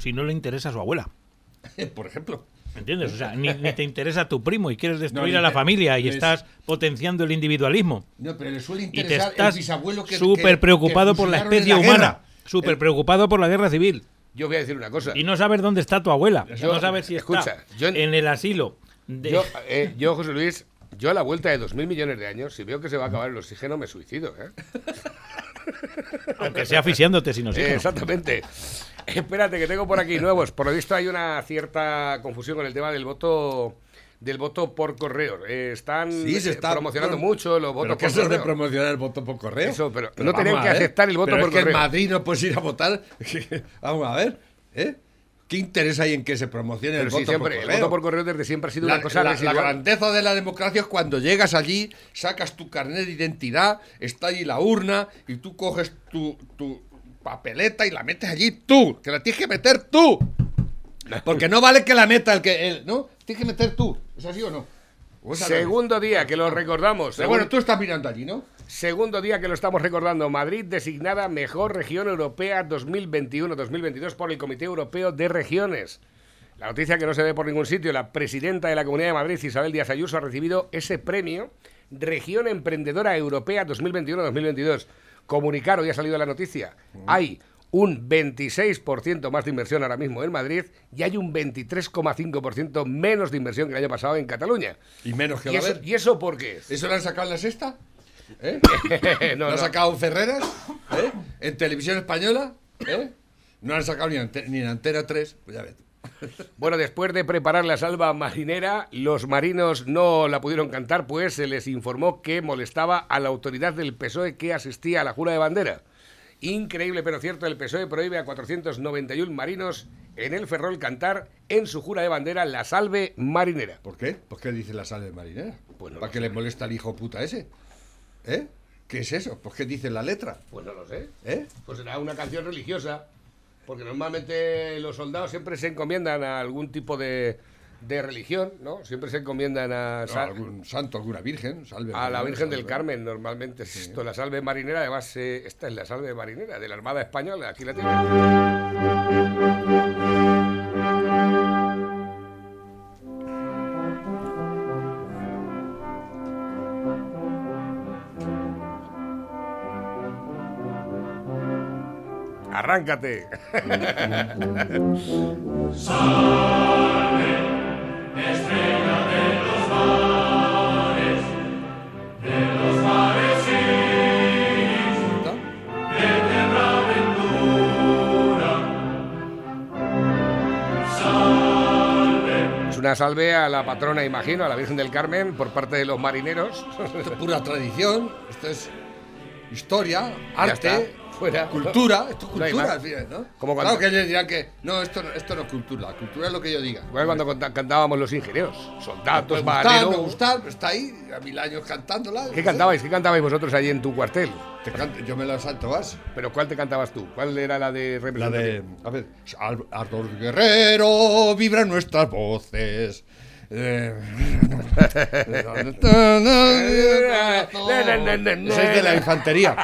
Speaker 5: si no le interesa a su abuela?
Speaker 4: por ejemplo,
Speaker 5: ¿Me entiendes? O sea, ni, ni te interesa tu primo y quieres destruir
Speaker 4: No,
Speaker 5: a la familia y estás potenciando el individualismo.
Speaker 4: no, pero le suele
Speaker 5: Y te
Speaker 4: interesar
Speaker 5: estás
Speaker 4: el bisabuelo que
Speaker 5: súper preocupado
Speaker 4: que
Speaker 5: por la especie
Speaker 4: la
Speaker 5: humana. Súper
Speaker 4: El-
Speaker 5: preocupado por la guerra civil.
Speaker 3: Yo voy a decir una cosa.
Speaker 5: Y no sabes dónde está tu abuela.
Speaker 3: Yo-
Speaker 5: no sabes si
Speaker 3: escucha,
Speaker 5: está
Speaker 3: yo-
Speaker 5: en el asilo. de-
Speaker 3: Yo, eh, yo, José Luis, yo a la vuelta de 2.000 millones de años, si veo que se va a acabar el oxígeno, me suicido. ¿eh?
Speaker 5: aunque sea asfixiándote sin
Speaker 3: Eh,
Speaker 5: oxígeno.
Speaker 3: exactamente. Espérate, que tengo por aquí nuevos. Por lo visto hay una cierta confusión con el tema del voto del voto por correo. Eh, están
Speaker 4: Sí, se
Speaker 3: eh,
Speaker 4: está
Speaker 3: promocionando
Speaker 4: pero-
Speaker 3: mucho los
Speaker 4: ¿Pero
Speaker 3: votos
Speaker 4: qué
Speaker 3: por
Speaker 4: eso es de
Speaker 3: correo.
Speaker 4: promocionar el voto por correo?
Speaker 3: Eso, pero no tenían que
Speaker 4: ver.
Speaker 3: aceptar el voto
Speaker 4: Pero
Speaker 3: por
Speaker 4: es que
Speaker 3: correo.
Speaker 4: en Madrid no puedes ir a votar. vamos a ver, ¿eh? ¿Qué interés hay en que se promocione
Speaker 3: Pero
Speaker 4: el voto
Speaker 3: siempre,
Speaker 4: por
Speaker 3: el
Speaker 4: correo?
Speaker 3: voto por correo desde siempre ha sido
Speaker 4: La,
Speaker 3: una cosa
Speaker 4: la- la grandeza de la democracia es cuando llegas allí, sacas tu carnet de identidad, está allí la urna y tú coges tu, tu papeleta y la metes allí tú, que la tienes que meter tú. Porque no vale que la meta el que él, ¿no? Tienes que meter tú. ¿Es así o no?
Speaker 3: Segundo día que lo recordamos.
Speaker 4: Pero bueno, tú estás mirando allí, ¿no?
Speaker 3: Segundo día que lo estamos recordando. Madrid designada mejor región europea 2021-2022 por el Comité Europeo de Regiones. La noticia que no se ve por ningún sitio, la presidenta de la Comunidad de Madrid, Isabel Díaz Ayuso, ha recibido ese premio Región Emprendedora Europea 2021-2022. Comunicar, hoy ha salido la noticia, hay un 26% más de inversión ahora mismo en Madrid y hay un 23,5% menos de inversión que el año pasado en Cataluña.
Speaker 4: Y menos que
Speaker 3: ¿Y
Speaker 4: va a
Speaker 3: eso. ¿Y eso por qué?
Speaker 4: ¿Eso lo han sacado en la sexta? ¿Eh?
Speaker 3: no,
Speaker 4: ¿Lo han
Speaker 3: no.
Speaker 4: sacado en Ferreras? ¿Eh? ¿En televisión española? ¿Eh? No han sacado ni, ante- ni en Antena 3. Pues ya ves.
Speaker 3: Bueno, después de preparar la salva marinera, los marinos no la pudieron cantar, pues se les informó que molestaba a la autoridad del PSOE que asistía a la jura de bandera. Increíble pero cierto, el PSOE prohíbe a 491 marinos en el Ferrol cantar en su jura de bandera la salve marinera.
Speaker 4: ¿Por qué? ¿Por qué dice la sal marinera?
Speaker 3: Pues no
Speaker 4: ¿Para
Speaker 3: sé.
Speaker 4: le molesta al hijo puta ese? ¿Eh? ¿Qué es eso? ¿Por qué dice la letra?
Speaker 3: Pues no lo sé.
Speaker 4: ¿Eh?
Speaker 3: Pues será una canción religiosa, porque normalmente los soldados siempre se encomiendan a algún tipo de, de religión, ¿no? Siempre se encomiendan a...
Speaker 4: No,
Speaker 3: sa-
Speaker 4: algún santo, alguna virgen. Salve
Speaker 3: A la Virgen del. Carmen, normalmente es esto, la salve marinera, además eh, esta es la salve marinera de la Armada Española, aquí la tiene. Arráncate. una salve a la patrona, imagino, a la Virgen del Carmen, por parte de los marineros.
Speaker 4: Esto es pura tradición. Esto es historia, arte,
Speaker 3: fuera.
Speaker 4: cultura. Esto es
Speaker 3: No
Speaker 4: cultura, al final, ¿no?
Speaker 3: Como cuando-
Speaker 4: Claro que ellos dirán que no, esto, no- esto no es cultura. La cultura es lo que yo diga.
Speaker 3: Igual cuando canta- cantábamos los ingenieros, soldados, marineros.
Speaker 4: me gusta, está ahí, a mil años cantándola.
Speaker 3: ¿Qué cantabais? ¿Qué cantabais vosotros allí en tu cuartel?
Speaker 4: Te canto- yo me la salto más.
Speaker 3: ¿Pero cuál te cantabas tú? ¿Cuál era la de
Speaker 4: La
Speaker 3: representación?
Speaker 4: de. A ver. Ardor guerrero, vibran nuestras voces. Es de la infantería.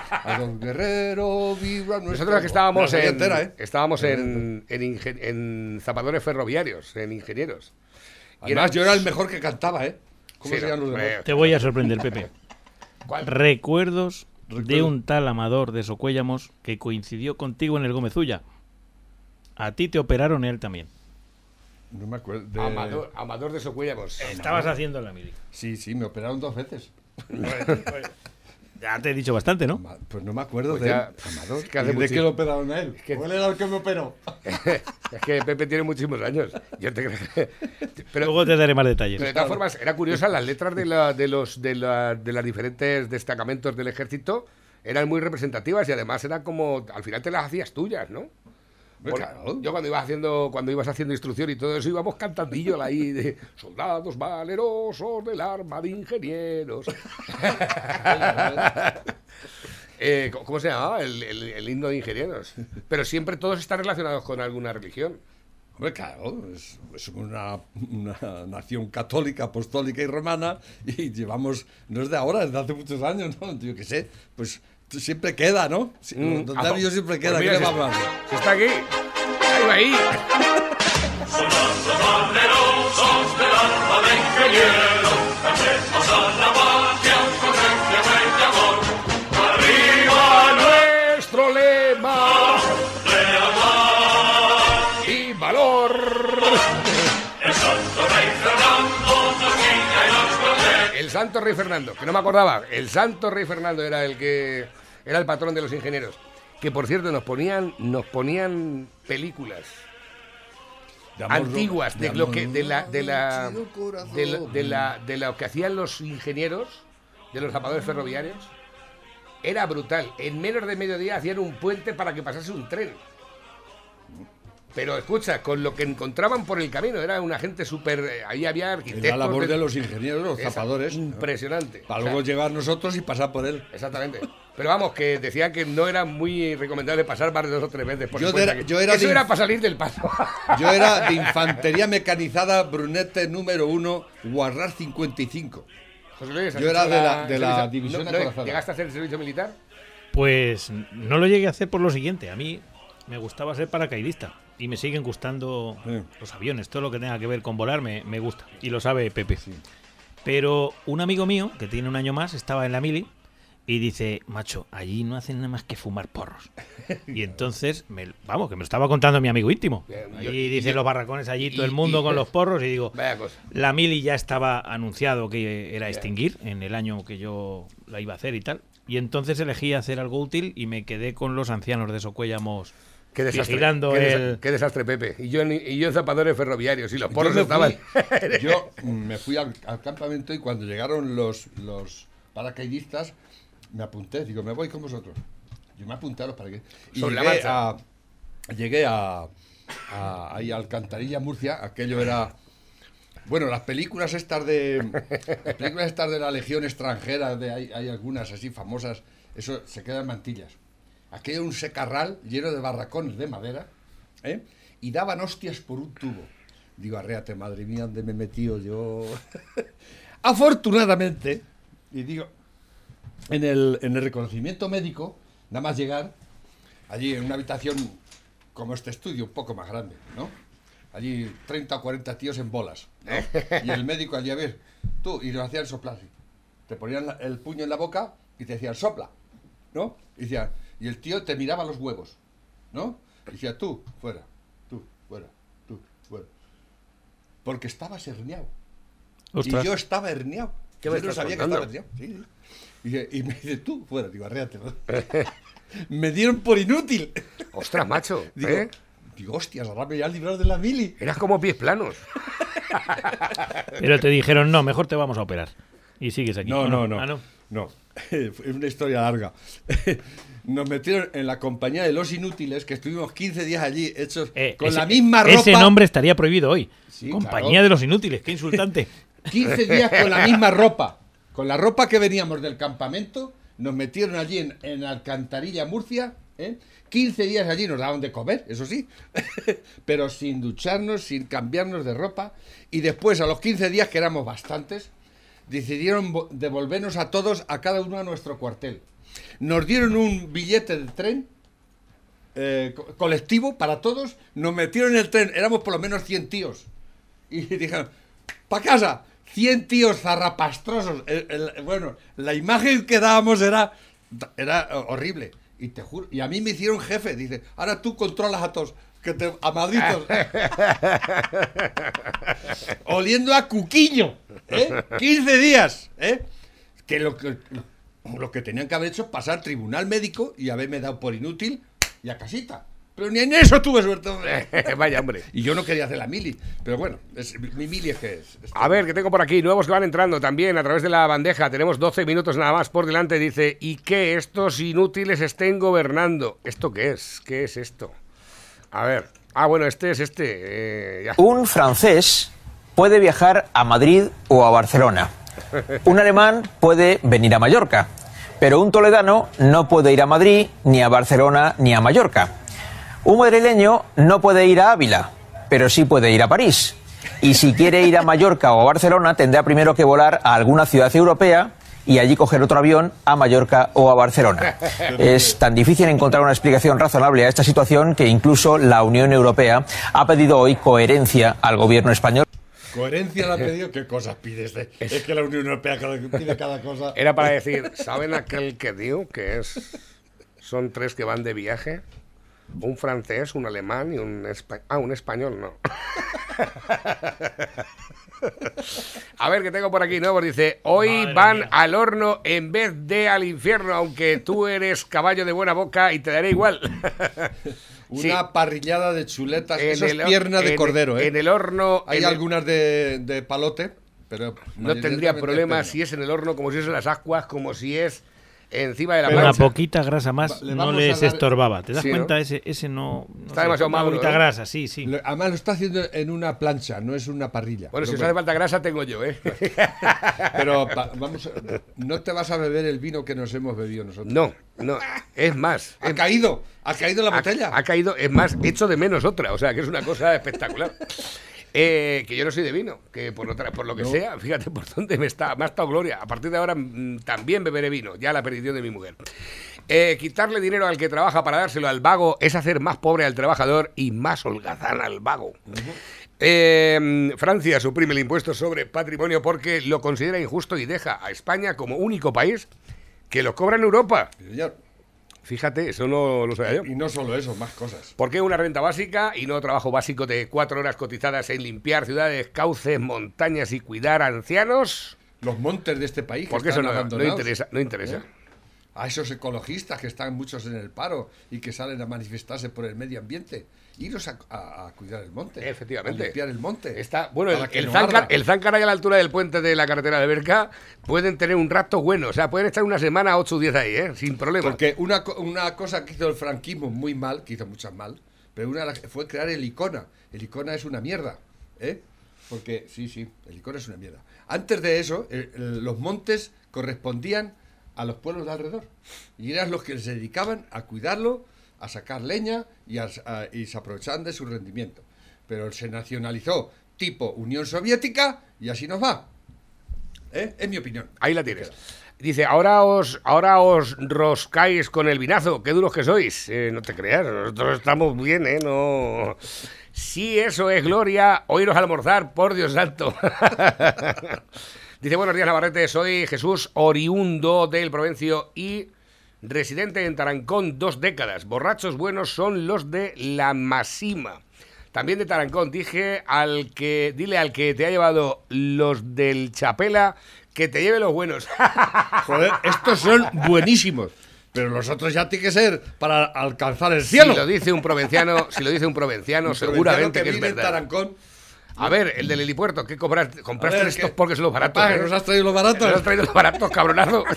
Speaker 4: Guerrero,
Speaker 3: Nosotros que estábamos en,
Speaker 4: entera, ¿eh?
Speaker 3: estábamos en, en, inge- en zapadores ferroviarios, en ingenieros. Y
Speaker 4: Además,
Speaker 3: era-
Speaker 4: yo era el mejor que cantaba, ¿eh?
Speaker 5: Te voy a sorprender, Pepe.
Speaker 3: ¿cuál?
Speaker 5: Recuerdos de un tal Amador de Socuéllamos que coincidió contigo en el Gómezulla. A ti te operaron él también.
Speaker 4: No me acuerdo. de-
Speaker 3: Amador, Amador de Socuéllamos.
Speaker 5: Estabas haciendo la mili.
Speaker 4: Sí, sí, me operaron dos veces.
Speaker 5: Ya te he dicho bastante, ¿no?
Speaker 4: Pues no me acuerdo
Speaker 3: Pues
Speaker 4: de
Speaker 3: ya.
Speaker 4: Amador.
Speaker 3: es que hace
Speaker 4: ¿Y ¿De qué lo operaron a él?
Speaker 3: que-
Speaker 4: ¿Cuál era el que me operó?
Speaker 3: es que Pepe tiene muchísimos años. Yo te creo Pero,
Speaker 5: Luego te daré más detalles.
Speaker 3: Pero de todas formas, era curiosa, las letras de, la, de, los, de, la, de las diferentes destacamentos del ejército eran muy representativas y además era como, al final te las hacías tuyas, ¿no?
Speaker 4: Claro.
Speaker 3: Yo cuando ibas haciendo, cuando ibas haciendo instrucción y todo eso, íbamos cantandillo ahí de soldados valerosos del arma de ingenieros. Eh, ¿cómo- ¿Cómo se llamaba? El, el- el himno de ingenieros. Pero siempre todos están relacionados con alguna religión.
Speaker 4: Hombre, claro, es, es una, una nación católica, apostólica y romana y llevamos, no es de ahora, es de hace muchos años, ¿no? Yo qué sé, pues siempre queda, ¿no?
Speaker 3: Mm,
Speaker 4: Donde
Speaker 3: ah,
Speaker 4: habido siempre
Speaker 3: pues
Speaker 4: queda,
Speaker 3: mira,
Speaker 4: ¿qué
Speaker 3: si está aquí. Ahí va ahí. Santo rey Fernando, que no me acordaba. El santo rey Fernando era el que era el patrón de los ingenieros. Que por cierto nos ponían nos ponían películas
Speaker 4: De
Speaker 3: antiguas de,
Speaker 4: de
Speaker 3: lo que de la de la de, la- de la de lo que hacían los ingenieros de los zapadores ferroviarios era brutal. En menos de mediodía hacían un puente para que pasase un tren. Pero escucha, con lo que encontraban por el camino, era una gente súper. eh, Ahí había arquitectos.
Speaker 4: la labor
Speaker 3: de-
Speaker 4: de los ingenieros, los
Speaker 3: Esa-
Speaker 4: zapadores.
Speaker 3: Impresionante.
Speaker 4: Para
Speaker 3: O sea,
Speaker 4: luego llegar nosotros y pasar por él.
Speaker 3: Exactamente. Pero vamos, que decían que no era muy recomendable pasar más de dos o tres veces. Por
Speaker 4: Yo era- yo era
Speaker 3: Eso
Speaker 4: de
Speaker 3: era para salir del paso.
Speaker 4: Yo era de infantería mecanizada Brunete número uno, Guarrar 55.
Speaker 3: José Luis, ¿has
Speaker 4: Yo era de la- de la
Speaker 3: servicio-
Speaker 4: división
Speaker 3: no, no,
Speaker 4: acorazada.
Speaker 3: ¿Llegaste a hacer el servicio militar?
Speaker 5: Pues no lo llegué a hacer por lo siguiente. A mí me gustaba ser paracaidista y me siguen gustando
Speaker 4: Sí.
Speaker 5: los aviones. Todo lo que tenga que ver con volar me, me gusta. Y lo sabe Pepe. Pero un amigo mío, que tiene un año más, estaba en la mili y dice, macho, allí no hacen nada más que fumar porros. Y entonces, me, vamos, que me lo estaba contando mi amigo íntimo.
Speaker 3: Yo- y
Speaker 5: dice los barracones, allí todo el mundo con los porros y digo,
Speaker 3: Vaya cosa.
Speaker 5: la mili ya estaba anunciado que era extinguir en el año que yo la iba a hacer y tal. Y entonces elegí hacer algo útil y me quedé con los ancianos de Socuéllamos
Speaker 3: Qué desastre.
Speaker 5: vigilando
Speaker 3: qué, desa-
Speaker 5: el...
Speaker 3: qué desastre, Pepe. Y yo, en, y yo en zapadores ferroviarios y los porros
Speaker 4: yo
Speaker 3: estaban.
Speaker 4: fui, yo me fui al, al campamento y cuando llegaron los, los paracaidistas, me apunté, digo, me voy con vosotros. Yo me apunté a los paracaidistas. Y
Speaker 3: Sobre
Speaker 4: llegué a, llegué a, a- ahí a Alcantarilla, Murcia, aquello era... Bueno, las películas estas de... Las películas estas de la Legión extranjera, de, hay, hay algunas así famosas, eso se queda en mantillas. Aquello era un secarral lleno de barracones de madera, ¿eh? Y daban hostias por un tubo. Digo, arréate, madre mía, ¿dónde me he metido yo? Afortunadamente, y digo, en el, en el reconocimiento médico, nada más llegar, allí en una habitación como este estudio, un poco más grande, ¿no? Allí 30 o 40 tíos en bolas, ¿no? Y el médico allí, a ver, tú, y nos hacían soplar. Te ponían el puño en la boca y te decían, sopla, ¿no? Y, decía, y el tío te miraba los huevos, ¿no? Y decía, tú, fuera, tú, fuera, tú, fuera. Porque estabas herniado.
Speaker 5: Ostras.
Speaker 4: Y yo estaba herniado.
Speaker 3: ¿Qué
Speaker 4: yo no sabía
Speaker 3: contando?
Speaker 4: que estaba herniado. Sí, sí. Y, dice- y me dice, tú, fuera, digo, arréate. ¿no? me dieron por inútil.
Speaker 3: Ostras, macho.
Speaker 4: Digo,
Speaker 3: ¿eh?
Speaker 4: digo, hostias, ahora me voy a librar de la mili.
Speaker 3: Eras como pies planos.
Speaker 5: Pero te dijeron, no, mejor te vamos a operar. Y sigues aquí.
Speaker 4: No,
Speaker 5: ¿o
Speaker 4: no, no.
Speaker 5: Ah, no.
Speaker 4: No, es una historia larga. Nos metieron en la compañía de los inútiles, que estuvimos 15 días allí hechos
Speaker 5: Eh,
Speaker 4: con
Speaker 5: ese-
Speaker 4: la misma ropa.
Speaker 5: Ese nombre estaría prohibido hoy.
Speaker 4: Sí,
Speaker 5: Compañía
Speaker 4: claro.
Speaker 5: de los inútiles, qué insultante.
Speaker 4: 15 días con la misma ropa. Con la ropa que veníamos del campamento, nos metieron allí en, en Alcantarilla, Murcia. ¿eh? 15 días allí nos daban de comer, eso sí. Pero sin ducharnos, sin cambiarnos de ropa. Y después, a los 15 días, que éramos bastantes, decidieron vo- devolvernos a todos, a cada uno a nuestro cuartel. Nos dieron un billete de tren eh, co- colectivo para todos, nos metieron en el tren, éramos por lo menos 100 tíos. Y dijeron, ¡pa' casa! 100 tíos zarrapastrosos. Bueno, la imagen que dábamos era, era horrible. Y te juro, y a mí me hicieron jefe. Dice, ahora tú controlas a todos. Que te, a madritos. Oliendo a cuquillo. ¿eh? 15 días. ¿eh? Que lo que lo que tenían que haber hecho es pasar tribunal médico y haberme dado por inútil y a casita. Pero ni en eso tuve suerte. hombre.
Speaker 3: Vaya, hombre.
Speaker 4: Y yo no quería hacer la mili. Pero bueno, es- mi mili es que es. es-
Speaker 3: A ver, que tengo por aquí nuevos que van entrando también a través de la bandeja. Tenemos 12 minutos nada más por delante. Dice, ¿y que estos inútiles estén gobernando? ¿Esto qué es? ¿Qué es esto? A ver. Ah, bueno, este es este. eh.
Speaker 6: Un francés puede viajar a Madrid o a Barcelona. Un alemán puede venir a Mallorca. Pero un toledano no puede ir a Madrid, ni a Barcelona, ni a Mallorca. Un madrileño no puede ir a Ávila, pero sí puede ir a París. Y si quiere ir a Mallorca o a Barcelona, tendrá primero que volar a alguna ciudad europea y allí coger otro avión a Mallorca o a Barcelona. Es tan difícil encontrar una explicación razonable a esta situación que incluso la Unión Europea ha pedido hoy coherencia al gobierno español.
Speaker 4: Coherencia la ha pedido. ¿Qué cosas pides? de- Es que la Unión Europea pide cada cosa.
Speaker 3: Era para decir, ¿saben aquel que dio? Que es. Son tres que van de viaje. Un francés, un alemán y un español. Ah, un español, no. A ver, que tengo por aquí nuevos. Dice, hoy
Speaker 5: Madre
Speaker 3: van
Speaker 5: mía.
Speaker 3: al horno en vez de al infierno, aunque tú eres caballo de buena boca y te daré igual.
Speaker 4: Una
Speaker 3: Sí.
Speaker 4: parrillada de chuletas.
Speaker 3: En
Speaker 4: Eso es
Speaker 3: el-
Speaker 4: pierna de
Speaker 3: en-
Speaker 4: cordero, ¿eh?
Speaker 3: En el horno.
Speaker 4: Hay
Speaker 3: el-
Speaker 4: algunas de, de palote, pero.
Speaker 3: No tendría problema si es en el horno, como si es en las ascuas, como si es encima de la
Speaker 4: Pero
Speaker 5: Una poquita grasa más
Speaker 4: le
Speaker 5: no les
Speaker 4: dar-
Speaker 5: estorbaba. ¿Te das
Speaker 3: Sí, ¿no?
Speaker 5: cuenta? Ese, ese no. no
Speaker 3: Está demasiado
Speaker 5: una
Speaker 3: maduro,
Speaker 5: bonita
Speaker 3: ¿no?
Speaker 5: grasa, sí, sí.
Speaker 4: Lo- Además lo está haciendo en una plancha, no es una parrilla.
Speaker 3: Bueno, si os hace falta grasa, tengo yo, ¿eh?
Speaker 4: pero pa- vamos, a- no te vas a beber el vino que nos hemos bebido nosotros.
Speaker 3: No, no. Es más.
Speaker 4: Ha
Speaker 3: es-
Speaker 4: caído, ha caído la
Speaker 3: ha,
Speaker 4: botella.
Speaker 3: ha caído, es más, hecho de menos otra. O sea, que es una cosa espectacular. Eh, que yo no soy de vino, que por, otra- por lo que sea, fíjate por dónde me está, me ha estado Gloria. A partir de ahora mm, también beberé vino, ya la perdición de mi mujer. Eh, quitarle dinero al que trabaja para dárselo al vago es hacer más pobre al trabajador y más holgazán al vago. Eh, Francia suprime el impuesto sobre patrimonio porque lo considera injusto y deja a España como único país que lo cobra en Europa.
Speaker 4: Señor.
Speaker 3: Fíjate, eso no lo sabía yo.
Speaker 4: Y no solo eso, más cosas.
Speaker 3: ¿Por qué una renta básica y no trabajo básico de cuatro horas cotizadas en limpiar ciudades, cauces, montañas y cuidar ancianos?
Speaker 4: Los montes de este país. que
Speaker 3: Porque eso no, no interesa. No interesa.
Speaker 4: ¿Eh? A esos ecologistas que están muchos en el paro y que salen a manifestarse por el medio ambiente. Iros a, a- a cuidar el monte.
Speaker 3: Efectivamente.
Speaker 4: A limpiar el monte.
Speaker 3: Está, bueno, el, el
Speaker 4: no
Speaker 3: Záncar,
Speaker 4: arda.
Speaker 3: el Záncar ahí a la altura del puente de la carretera de Berca pueden tener un rato bueno. O sea, pueden estar una semana, 8 o 10 ahí, ¿eh? Sin problema.
Speaker 4: Porque una, una cosa que hizo el franquismo muy mal, que hizo muchas mal, pero una fue crear el Icona. El Icona es una mierda, ¿eh? Porque, sí, sí, el Icona es una mierda. Antes de eso, los montes correspondían a los pueblos de alrededor. Y eran los que se dedicaban a cuidarlo, a sacar leña y, a- a- y se aprovechaban de su rendimiento. Pero se nacionalizó tipo Unión Soviética y así nos va. ¿Eh? Es mi opinión.
Speaker 3: Ahí la tienes. Dice, ahora os, ahora os roscáis con el vinazo, qué duros que sois. Eh, no te creas, nosotros estamos bien, ¿eh? No... Si eso es gloria, oíros almorzar, por Dios santo. Dice, buenos días Navarrete, soy Jesús, oriundo del Provencio y residente en Tarancón dos décadas. Borrachos buenos son los de la Masima. También de Tarancón, dije al que, dile al que te ha llevado los del Chapela que te lleve los buenos.
Speaker 4: Joder, estos son buenísimos. Pero los otros ya tienen que ser para alcanzar el cielo.
Speaker 3: Si lo dice un provenciano, si lo dice un provenciano,
Speaker 4: Un
Speaker 3: seguramente
Speaker 4: provinciano
Speaker 3: que, es
Speaker 4: vive en
Speaker 3: verdad.
Speaker 4: Tarancón.
Speaker 3: A ver, el del helipuerto, ¿qué compraste? ¿Compraste
Speaker 4: ver,
Speaker 3: estos
Speaker 4: ¿qué?
Speaker 3: porque son los baratos?
Speaker 4: Papá,
Speaker 3: eh?
Speaker 4: ¿Nos has traído los baratos?
Speaker 3: ¿Nos has traído los baratos, cabronazo?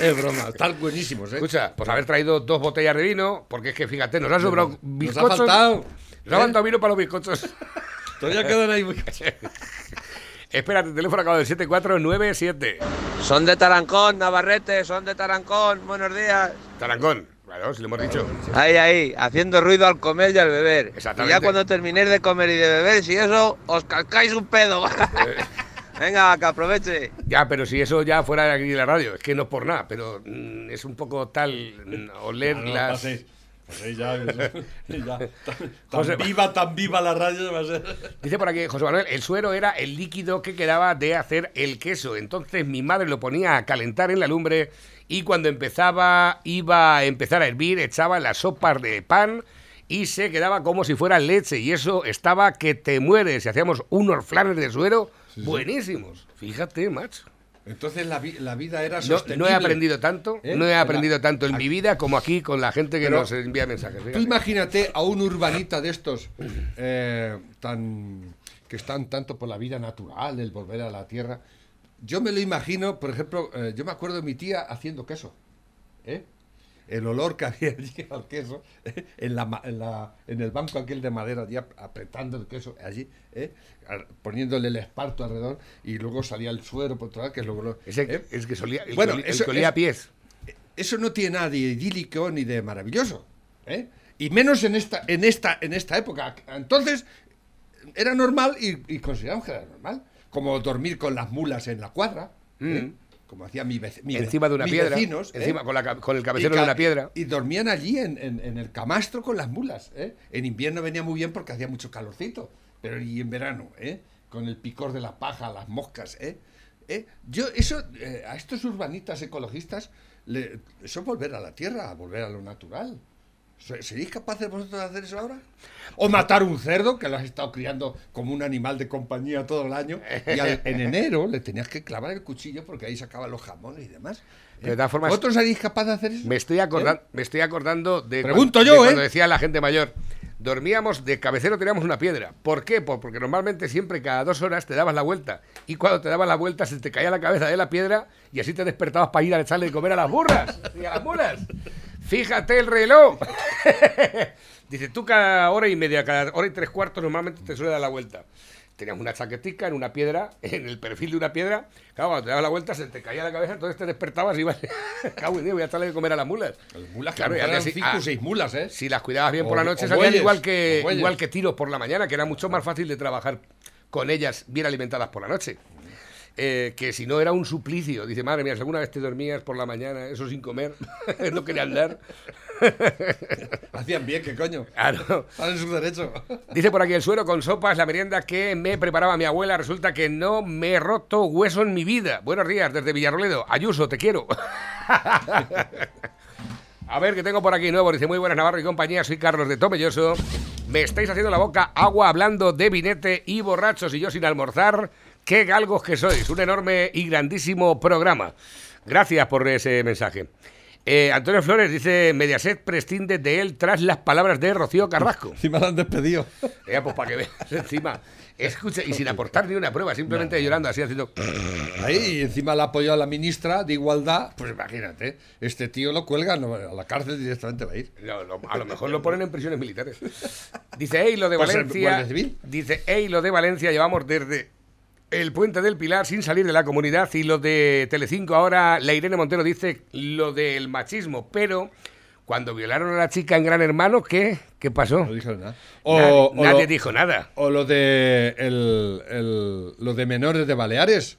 Speaker 4: Es broma, están buenísimos, ¿eh?
Speaker 3: Escucha, pues haber traído dos botellas de vino, porque es que fíjate, nos ha sobrado
Speaker 4: Nos ha
Speaker 3: bizcochos.
Speaker 4: faltado.
Speaker 3: Nos ha
Speaker 4: ¿eh?
Speaker 3: faltado vino para los bizcochos.
Speaker 4: Todavía quedan ahí.
Speaker 3: Espérate, teléfono acabado del 7497.
Speaker 7: Son de Tarancón, Navarrete, son de Tarancón. Buenos días.
Speaker 3: Tarancón, claro, si lo hemos dicho.
Speaker 7: Ahí, ahí, haciendo ruido al comer y al beber.
Speaker 3: Exactamente.
Speaker 7: Y ya cuando terminéis de comer y de beber, si eso, os cascáis un pedo. Venga, que aproveche.
Speaker 3: Ya, pero si eso ya fuera de aquí de la radio, es que no es por nada, pero mm, es un poco tal mm, oler las...
Speaker 4: paséis. Paséis ya, ya. Tan,
Speaker 3: José-
Speaker 4: tan viva, tan viva la radio va a ser.
Speaker 3: Dice por aquí José Manuel, el suero era el líquido que quedaba de hacer el queso. Entonces mi madre lo ponía a calentar en la lumbre y cuando empezaba, iba a empezar a hervir, echaba las sopas de pan y se quedaba como si fuera leche. Y eso estaba que te mueres. Y hacíamos unos flanes de suero buenísimos. Fíjate, macho.
Speaker 4: Entonces la, vi- la vida era
Speaker 3: No,
Speaker 4: sostenible.
Speaker 3: no he aprendido tanto,
Speaker 4: ¿Eh?
Speaker 3: no he aprendido tanto en mi vida como aquí con la gente que
Speaker 4: Pero-
Speaker 3: nos envía mensajes.
Speaker 4: Tú imagínate a un urbanita de estos eh, tan que están tanto por la vida natural, el volver a la tierra. Yo me lo imagino, por ejemplo, eh, yo me acuerdo de mi tía haciendo queso. ¿eh? El olor que había allí al queso, ¿eh? en, la, en, la- en el banco aquel de madera, allí apretando el queso allí, ¿eh? Poniéndole el esparto alrededor y luego salía el suero por otro lado, que es lo
Speaker 3: Ese-
Speaker 4: ¿eh?
Speaker 3: es que solía, el
Speaker 4: Bueno,
Speaker 3: que el
Speaker 4: eso
Speaker 3: que olía
Speaker 4: es-
Speaker 3: a pies.
Speaker 4: eso no tiene nada de idílico ni de maravilloso. ¿eh? Y menos en esta, en esta, en esta época. Entonces, era normal y, y consideramos que era normal. Como dormir con las mulas en la cuadra. ¿eh?
Speaker 3: Mm.
Speaker 4: Como hacía mi, mi
Speaker 3: Encima de una
Speaker 4: mis
Speaker 3: piedra,
Speaker 4: vecinos, ¿eh?
Speaker 3: encima con la con el cabecero
Speaker 4: ca-
Speaker 3: de una piedra.
Speaker 4: Y dormían allí en, en- en el camastro con las mulas. ¿eh? En invierno venía muy bien porque hacía mucho calorcito. Pero y en verano, ¿eh? con el picor de la paja, las moscas. ¿eh? Yo, eso, a estos urbanitas ecologistas, le- eso es volver a la tierra, a volver a lo natural. ¿Se- ¿Seréis capaces vosotros de hacer eso ahora? O matar un cerdo que lo has estado criando como un animal de compañía todo el año y al- en enero le tenías que clavar el cuchillo porque ahí sacaban los jamones y demás. ¿eh?
Speaker 3: De todas formas-
Speaker 4: ¿Vosotros seréis capaces de hacer eso?
Speaker 3: Me estoy, acordan- me estoy acordando de,
Speaker 4: Pregunto
Speaker 3: cuan-
Speaker 4: yo,
Speaker 3: de
Speaker 4: ¿eh?
Speaker 3: cuando decía la gente mayor. Dormíamos, de cabecero teníamos una piedra. ¿Por qué? Pues porque normalmente siempre cada dos horas te dabas la vuelta. Y cuando te dabas la vuelta se te caía la cabeza de la piedra y así te despertabas para ir a echarle de comer a las burras y a las mulas. Fíjate el reloj. Dice, tú cada hora y media, cada hora y tres cuartos normalmente te suele dar la vuelta. teníamos una chaquetica en una piedra, en el perfil de una piedra. Claro, cuando te dabas la vuelta se te caía la cabeza, entonces te despertabas y ibas. Cago voy a estarle de comer a las mulas.
Speaker 4: Las mulas,
Speaker 3: Claro, día
Speaker 4: eran cinco
Speaker 3: ah,
Speaker 4: o seis mulas, ¿eh?
Speaker 3: Si las cuidabas bien por la noche, salían igual que, igual que tiros por la mañana, que era mucho más fácil de trabajar con ellas bien alimentadas por la noche. Eh, que si no era un suplicio. Dice, madre mía, si alguna vez te dormías por la mañana, eso sin comer, no quería andar.
Speaker 4: Hacían bien, ¿qué coño?
Speaker 3: Claro.
Speaker 4: Están en su derecho.
Speaker 3: Dice por aquí el suero con sopas, la merienda que me preparaba mi abuela. Resulta que no me he roto hueso en mi vida. Buenos días desde Villarroledo. Ayuso, te quiero. A ver, que tengo por aquí nuevo. Dice, muy buenas Navarro y compañía. Soy Carlos de Tomelloso. Me estáis haciendo la boca agua hablando de vinete y borrachos y yo sin almorzar. Qué galgos que sois. Un enorme y grandísimo programa. Gracias por ese mensaje. Eh, Antonio Flores dice, Mediaset prescinde de él tras las palabras de Rocío Carrasco.
Speaker 4: Encima lo han despedido.
Speaker 3: Ya, pues para que veas encima. Escucha, y sin aportar ni una prueba, simplemente llorando así, haciendo.
Speaker 4: Ahí, y encima la apoyó a la ministra de Igualdad. Pues imagínate, este tío lo cuelgan a la cárcel directamente va a ir.
Speaker 3: No, lo- a lo mejor lo ponen en prisiones militares. Dice, hey, lo de
Speaker 4: Pues,
Speaker 3: Valencia.
Speaker 4: Guardia Civil.
Speaker 3: Dice, hey, lo de Valencia llevamos desde el puente del Pilar sin salir de la comunidad. Y lo de Telecinco ahora, la Irene Montero dice lo del machismo. Pero cuando violaron a la chica en Gran Hermano, ¿qué? ¿Qué pasó?
Speaker 4: No dijeron nada.
Speaker 3: Nadie,
Speaker 4: O, o
Speaker 3: nadie
Speaker 4: lo,
Speaker 3: dijo nada.
Speaker 4: o lo de el, el- lo de menores de Baleares.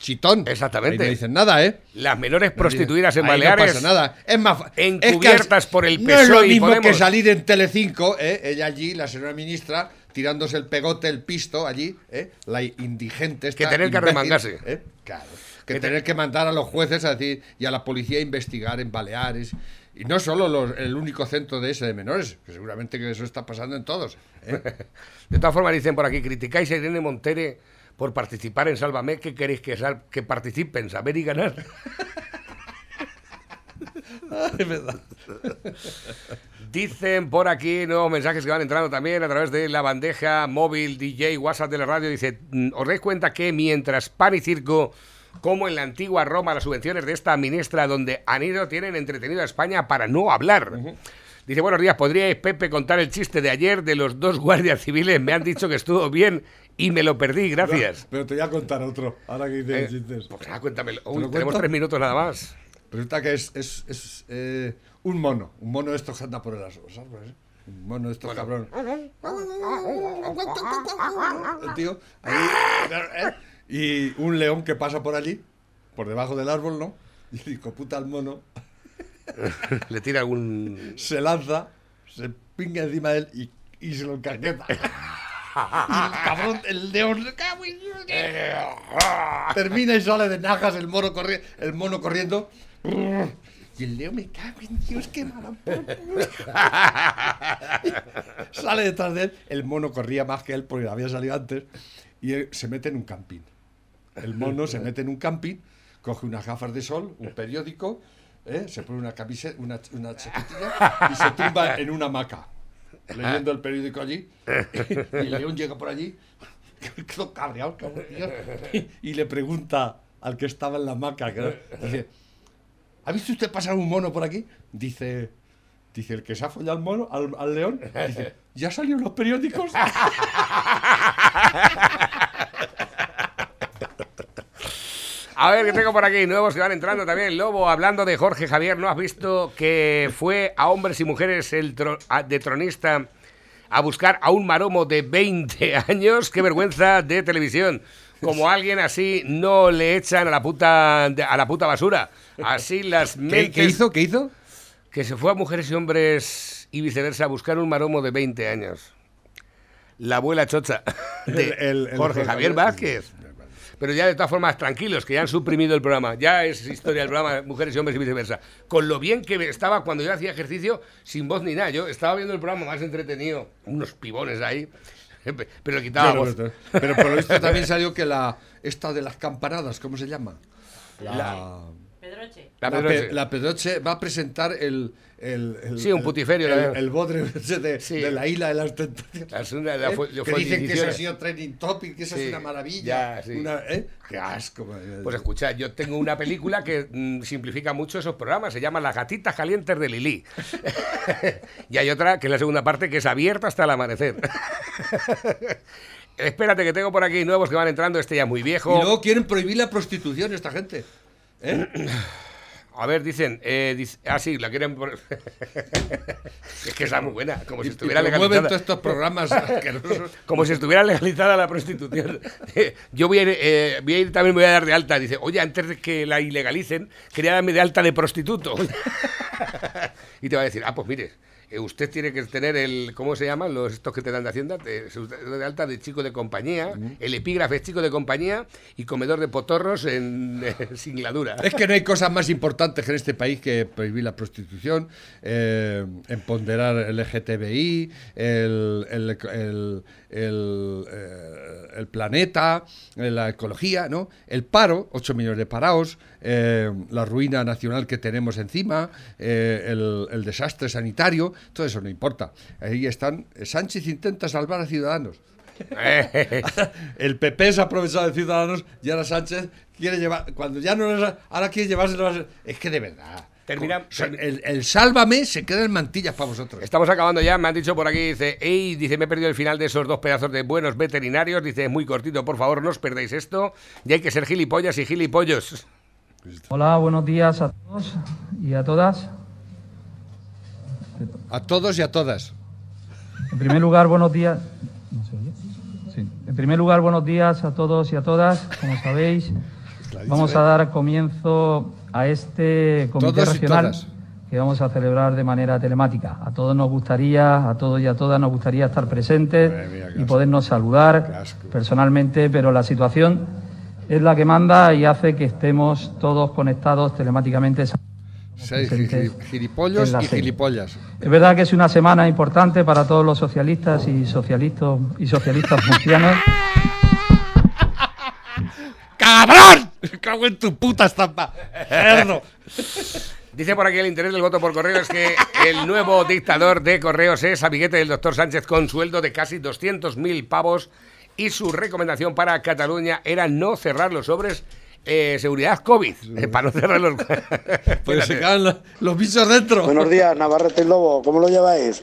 Speaker 4: Chitón.
Speaker 3: Exactamente.
Speaker 4: Ahí no dicen nada, ¿eh?
Speaker 3: Las menores prostituidas en
Speaker 4: Ahí
Speaker 3: Baleares.
Speaker 4: No pasa nada. Es más
Speaker 3: Encubiertas
Speaker 4: es que
Speaker 3: por el
Speaker 4: No es lo
Speaker 3: PSOE y
Speaker 4: mismo que salir en Telecinco, ¿eh? ella allí, la señora ministra, tirándose el pegote, el pisto allí, ¿eh? la indigente. esta
Speaker 3: Que tener que
Speaker 4: imbécil,
Speaker 3: arremangarse.
Speaker 4: ¿eh? Claro. Que,
Speaker 3: Que te-
Speaker 4: tener que mandar a los jueces a decir y a la policía a investigar en Baleares. Y no solo los- el único centro de ese de menores, que seguramente que eso está pasando en todos. ¿eh?
Speaker 3: De todas formas, dicen por aquí, criticáis a Irene Montere por participar en Sálvame. ¿Qué queréis que, sal- que participen? ¿Saber y ganar?
Speaker 4: es verdad.
Speaker 3: Dicen por aquí nuevos mensajes que van entrando también a través de la bandeja móvil DJ WhatsApp de la radio. Dice, "Mm, ¿os dais cuenta que mientras pan y circo, como en la antigua Roma, las subvenciones de esta ministra donde han ido tienen entretenido a España para no hablar? Dice, buenos días, ¿podríais, Pepe, contar el chiste de ayer de los dos guardias civiles? Me han dicho que estuvo bien y me lo perdí, gracias.
Speaker 4: Pero te voy a contar otro, ahora que dices
Speaker 3: Eh,
Speaker 4: chistes.
Speaker 3: pues nada, cuéntamelo.
Speaker 4: ¿Te
Speaker 3: Uy, tenemos tres minutos nada más.
Speaker 4: Resulta que es, es, es, eh, un mono, un mono de estos que anda por el as- los árboles. ¿eh? Un mono de estos cabrón. El tío, ahí, ¿eh? Y un león que pasa por allí, por debajo del árbol, ¿no? Y hijo puta al mono
Speaker 3: Le tira algún...
Speaker 4: se lanza, se pinga encima de él y, y se lo encaqueta. El cabrón, el león, termina y sale de najas el mono, corri- el mono corriendo. Y el león me cago en Dios, qué mala puta. Sale detrás de él, el mono corría más que él porque había salido antes y se mete en un camping. El mono se mete en un camping, coge unas gafas de sol, un periódico, ¿eh? se pone una camiseta, una, una chaquetilla y se tumba en una hamaca, leyendo el periódico allí. Y el león llega por allí, quedó cabreado, cabrón, y, le pregunta al que estaba en la hamaca, dice, ¿ha visto usted pasar un mono por aquí? Dice, dice el que se ha follado al mono, al, león, dice, ¿ya salieron los periódicos?
Speaker 3: A ver, que tengo por aquí nuevos que van entrando también. Lobo, hablando de Jorge Javier, ¿no has visto que fue a hombres y mujeres el de tronista a buscar a un maromo de 20 años? ¡Qué vergüenza de televisión! Como alguien así no le echan a la puta, a la puta basura. Así las
Speaker 4: ¿Qué,
Speaker 3: mentes...
Speaker 4: qué hizo? ¿Qué hizo?
Speaker 3: Que se fue a mujeres y hombres y viceversa a buscar un maromo de 20 años. La abuela chocha de
Speaker 4: El- el- el
Speaker 3: Jorge Javier. Vázquez. Pero ya de todas formas, tranquilos, que ya han suprimido el programa. Ya es historia del programa, mujeres y hombres y viceversa. Con lo bien que estaba cuando yo hacía ejercicio, sin voz ni nada. Yo estaba viendo el programa más entretenido, unos pibones ahí, pero le quitaba
Speaker 4: Claro,
Speaker 3: voz.
Speaker 4: pero, pero por lo visto también salió que la esta de las campanadas, ¿cómo se llama? La,
Speaker 8: Pedroche.
Speaker 3: La
Speaker 4: la,
Speaker 3: Pedroche.
Speaker 4: Pe- la Pedroche va a presentar el, el, el-
Speaker 3: Sí, un putiferio
Speaker 4: el,
Speaker 3: también.
Speaker 4: el bodre de,
Speaker 3: Sí.
Speaker 4: de la isla de las tentaciones. ¿Eh? que dicen que eso ha sido trending topic, que eso
Speaker 3: Sí,
Speaker 4: es una maravilla.
Speaker 3: ya, sí.
Speaker 4: una- ¿eh? Qué asco.
Speaker 3: Pues escuchad, yo tengo una película que mm, simplifica mucho esos programas, se llama Las gatitas calientes de Lili. y hay otra, que es la segunda parte, que es abierta hasta el amanecer. Espérate que tengo por aquí nuevos que van entrando, este ya es muy viejo.
Speaker 4: Y luego quieren prohibir la prostitución esta gente. ¿Eh?
Speaker 3: A ver, dicen, eh, dice- ah, sí, la quieren... por- es que esa es muy buena, como si estuviera legalizada.
Speaker 4: todos estos programas asquerosos.
Speaker 3: Como si estuviera legalizada la prostitución. Yo voy a, ir, eh, voy a ir también me voy a dar de alta. Dice, oye, antes de que la ilegalicen, quería darme de alta de prostituto. y te va a decir, ah, pues mire, eh, usted tiene que tener el, ¿cómo se llaman los estos que te dan de Hacienda? Te- se- de alta de chico de compañía, el epígrafe es chico de compañía y comedor de potorros en eh, singladura.
Speaker 4: Es que no hay cosas más importantes en este país que prohibir la prostitución, eh, empoderar el LGTBI, el, el, el- el, eh, el planeta, eh, la ecología, ¿no? El paro, 8 millones de parados, eh, la ruina nacional que tenemos encima, eh, el, el desastre sanitario, todo eso no importa. Ahí están. Sánchez intenta salvar a Ciudadanos. El PP se ha aprovechado de Ciudadanos y ahora Sánchez quiere llevar. Cuando ya no les- Ahora quiere llevárselo a- Es que de verdad.
Speaker 3: Termina-
Speaker 4: O sea, el, el sálvame se queda en mantillas para vosotros.
Speaker 3: Estamos acabando ya, me han dicho por aquí, dice, hey, dice, me he perdido el final de esos dos pedazos de buenos veterinarios, dice, es muy cortito, por favor, no os perdáis esto, y hay que ser gilipollas y gilipollos.
Speaker 8: Hola, buenos días a todos y a todas.
Speaker 4: A todos y a todas.
Speaker 8: En primer lugar, buenos días. ¿No se oye? Sí. En primer lugar, buenos días a todos y a todas. Como sabéis, vamos a dar comienzo a este comité
Speaker 4: Todos
Speaker 8: regional que vamos a celebrar de manera telemática. A todos nos gustaría, a todos y a todas nos gustaría estar presentes
Speaker 4: mía,
Speaker 8: y podernos saludar personalmente, pero la situación es la que manda y hace que estemos todos conectados telemáticamente.
Speaker 4: Seis gilipollos y gilipollas.
Speaker 8: Es verdad que es una semana importante para todos los socialistas y socialistas y socialistas murcianos.
Speaker 4: ¡Cabrón! ¡Cago en tu puta estampa! ¡Cerdo!
Speaker 3: Dice por aquí el interés del voto por correo es que el nuevo dictador de correos es amiguete del doctor Sánchez con sueldo de casi 200.000 pavos y su recomendación para Cataluña era no cerrar los sobres eh, seguridad COVID, eh, para no cerrar los...
Speaker 4: Pues se caen los, los bichos dentro.
Speaker 9: Buenos días, Navarrete y Lobo, ¿cómo lo lleváis?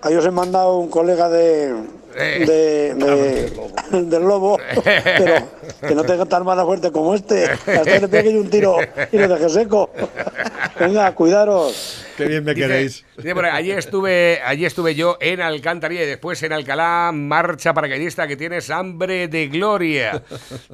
Speaker 9: Ahí os he mandado un colega de, de, de- del Lobo, pero que no tenga tan mala suerte como este. Que hasta le pegue yo un tiro y lo deje seco. Venga, cuidaros.
Speaker 4: Qué bien me
Speaker 3: Dice-
Speaker 4: queréis.
Speaker 3: dice allí estuve, allí estuve yo en Alcantarilla y después en Alcalá, marcha paracaidista que tienes hambre de gloria.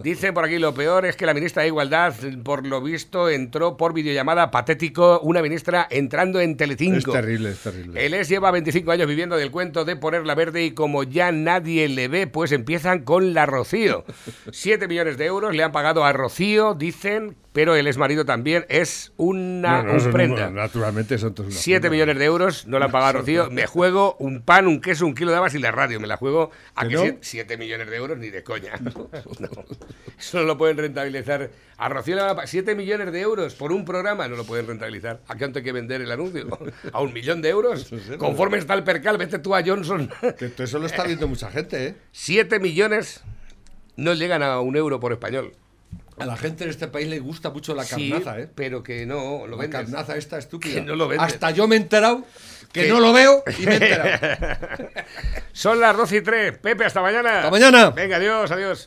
Speaker 3: Dice por aquí, lo peor es que la ministra de Igualdad, por lo visto, entró por videollamada patético, una ministra entrando en Telecinco.
Speaker 4: Es terrible, es terrible.
Speaker 3: El ES lleva 25 años viviendo del cuento de ponerla verde y como ya nadie le ve, pues empiezan con la Rocío. 7 millones de euros le han pagado a Rocío, dicen, pero el exmarido también es una
Speaker 4: No, no, naturalmente son todos una
Speaker 3: 7
Speaker 4: ofrenda.
Speaker 3: millones de euros no la a Rocío. Me juego un pan, un queso, un kilo de habas y la radio. Me la juego a
Speaker 4: ¿Que
Speaker 3: que
Speaker 4: no?
Speaker 3: 7 millones de euros ni de coña. No. Eso no lo pueden rentabilizar. A Rocío le van a pagar 7 millones de euros por un programa. No lo pueden rentabilizar. ¿A cuánto hay que vender el anuncio? ¿A un millón de euros? Conforme está el percal, vete tú a Johnson.
Speaker 4: Que eso lo está viendo mucha gente, ¿eh?
Speaker 3: 7 millones no llegan a un euro por español.
Speaker 4: A la gente en este país le gusta mucho la
Speaker 3: Sí,
Speaker 4: carnaza, ¿eh?
Speaker 3: pero que no lo
Speaker 4: La
Speaker 3: vendes.
Speaker 4: carnaza esta estúpida.
Speaker 3: Que no lo vendes.
Speaker 4: Hasta yo me he enterado que
Speaker 3: Que-
Speaker 4: no lo veo y me he enterado.
Speaker 3: Son las 12 y 3. Pepe, hasta mañana.
Speaker 4: Hasta mañana.
Speaker 3: Venga, adiós, adiós.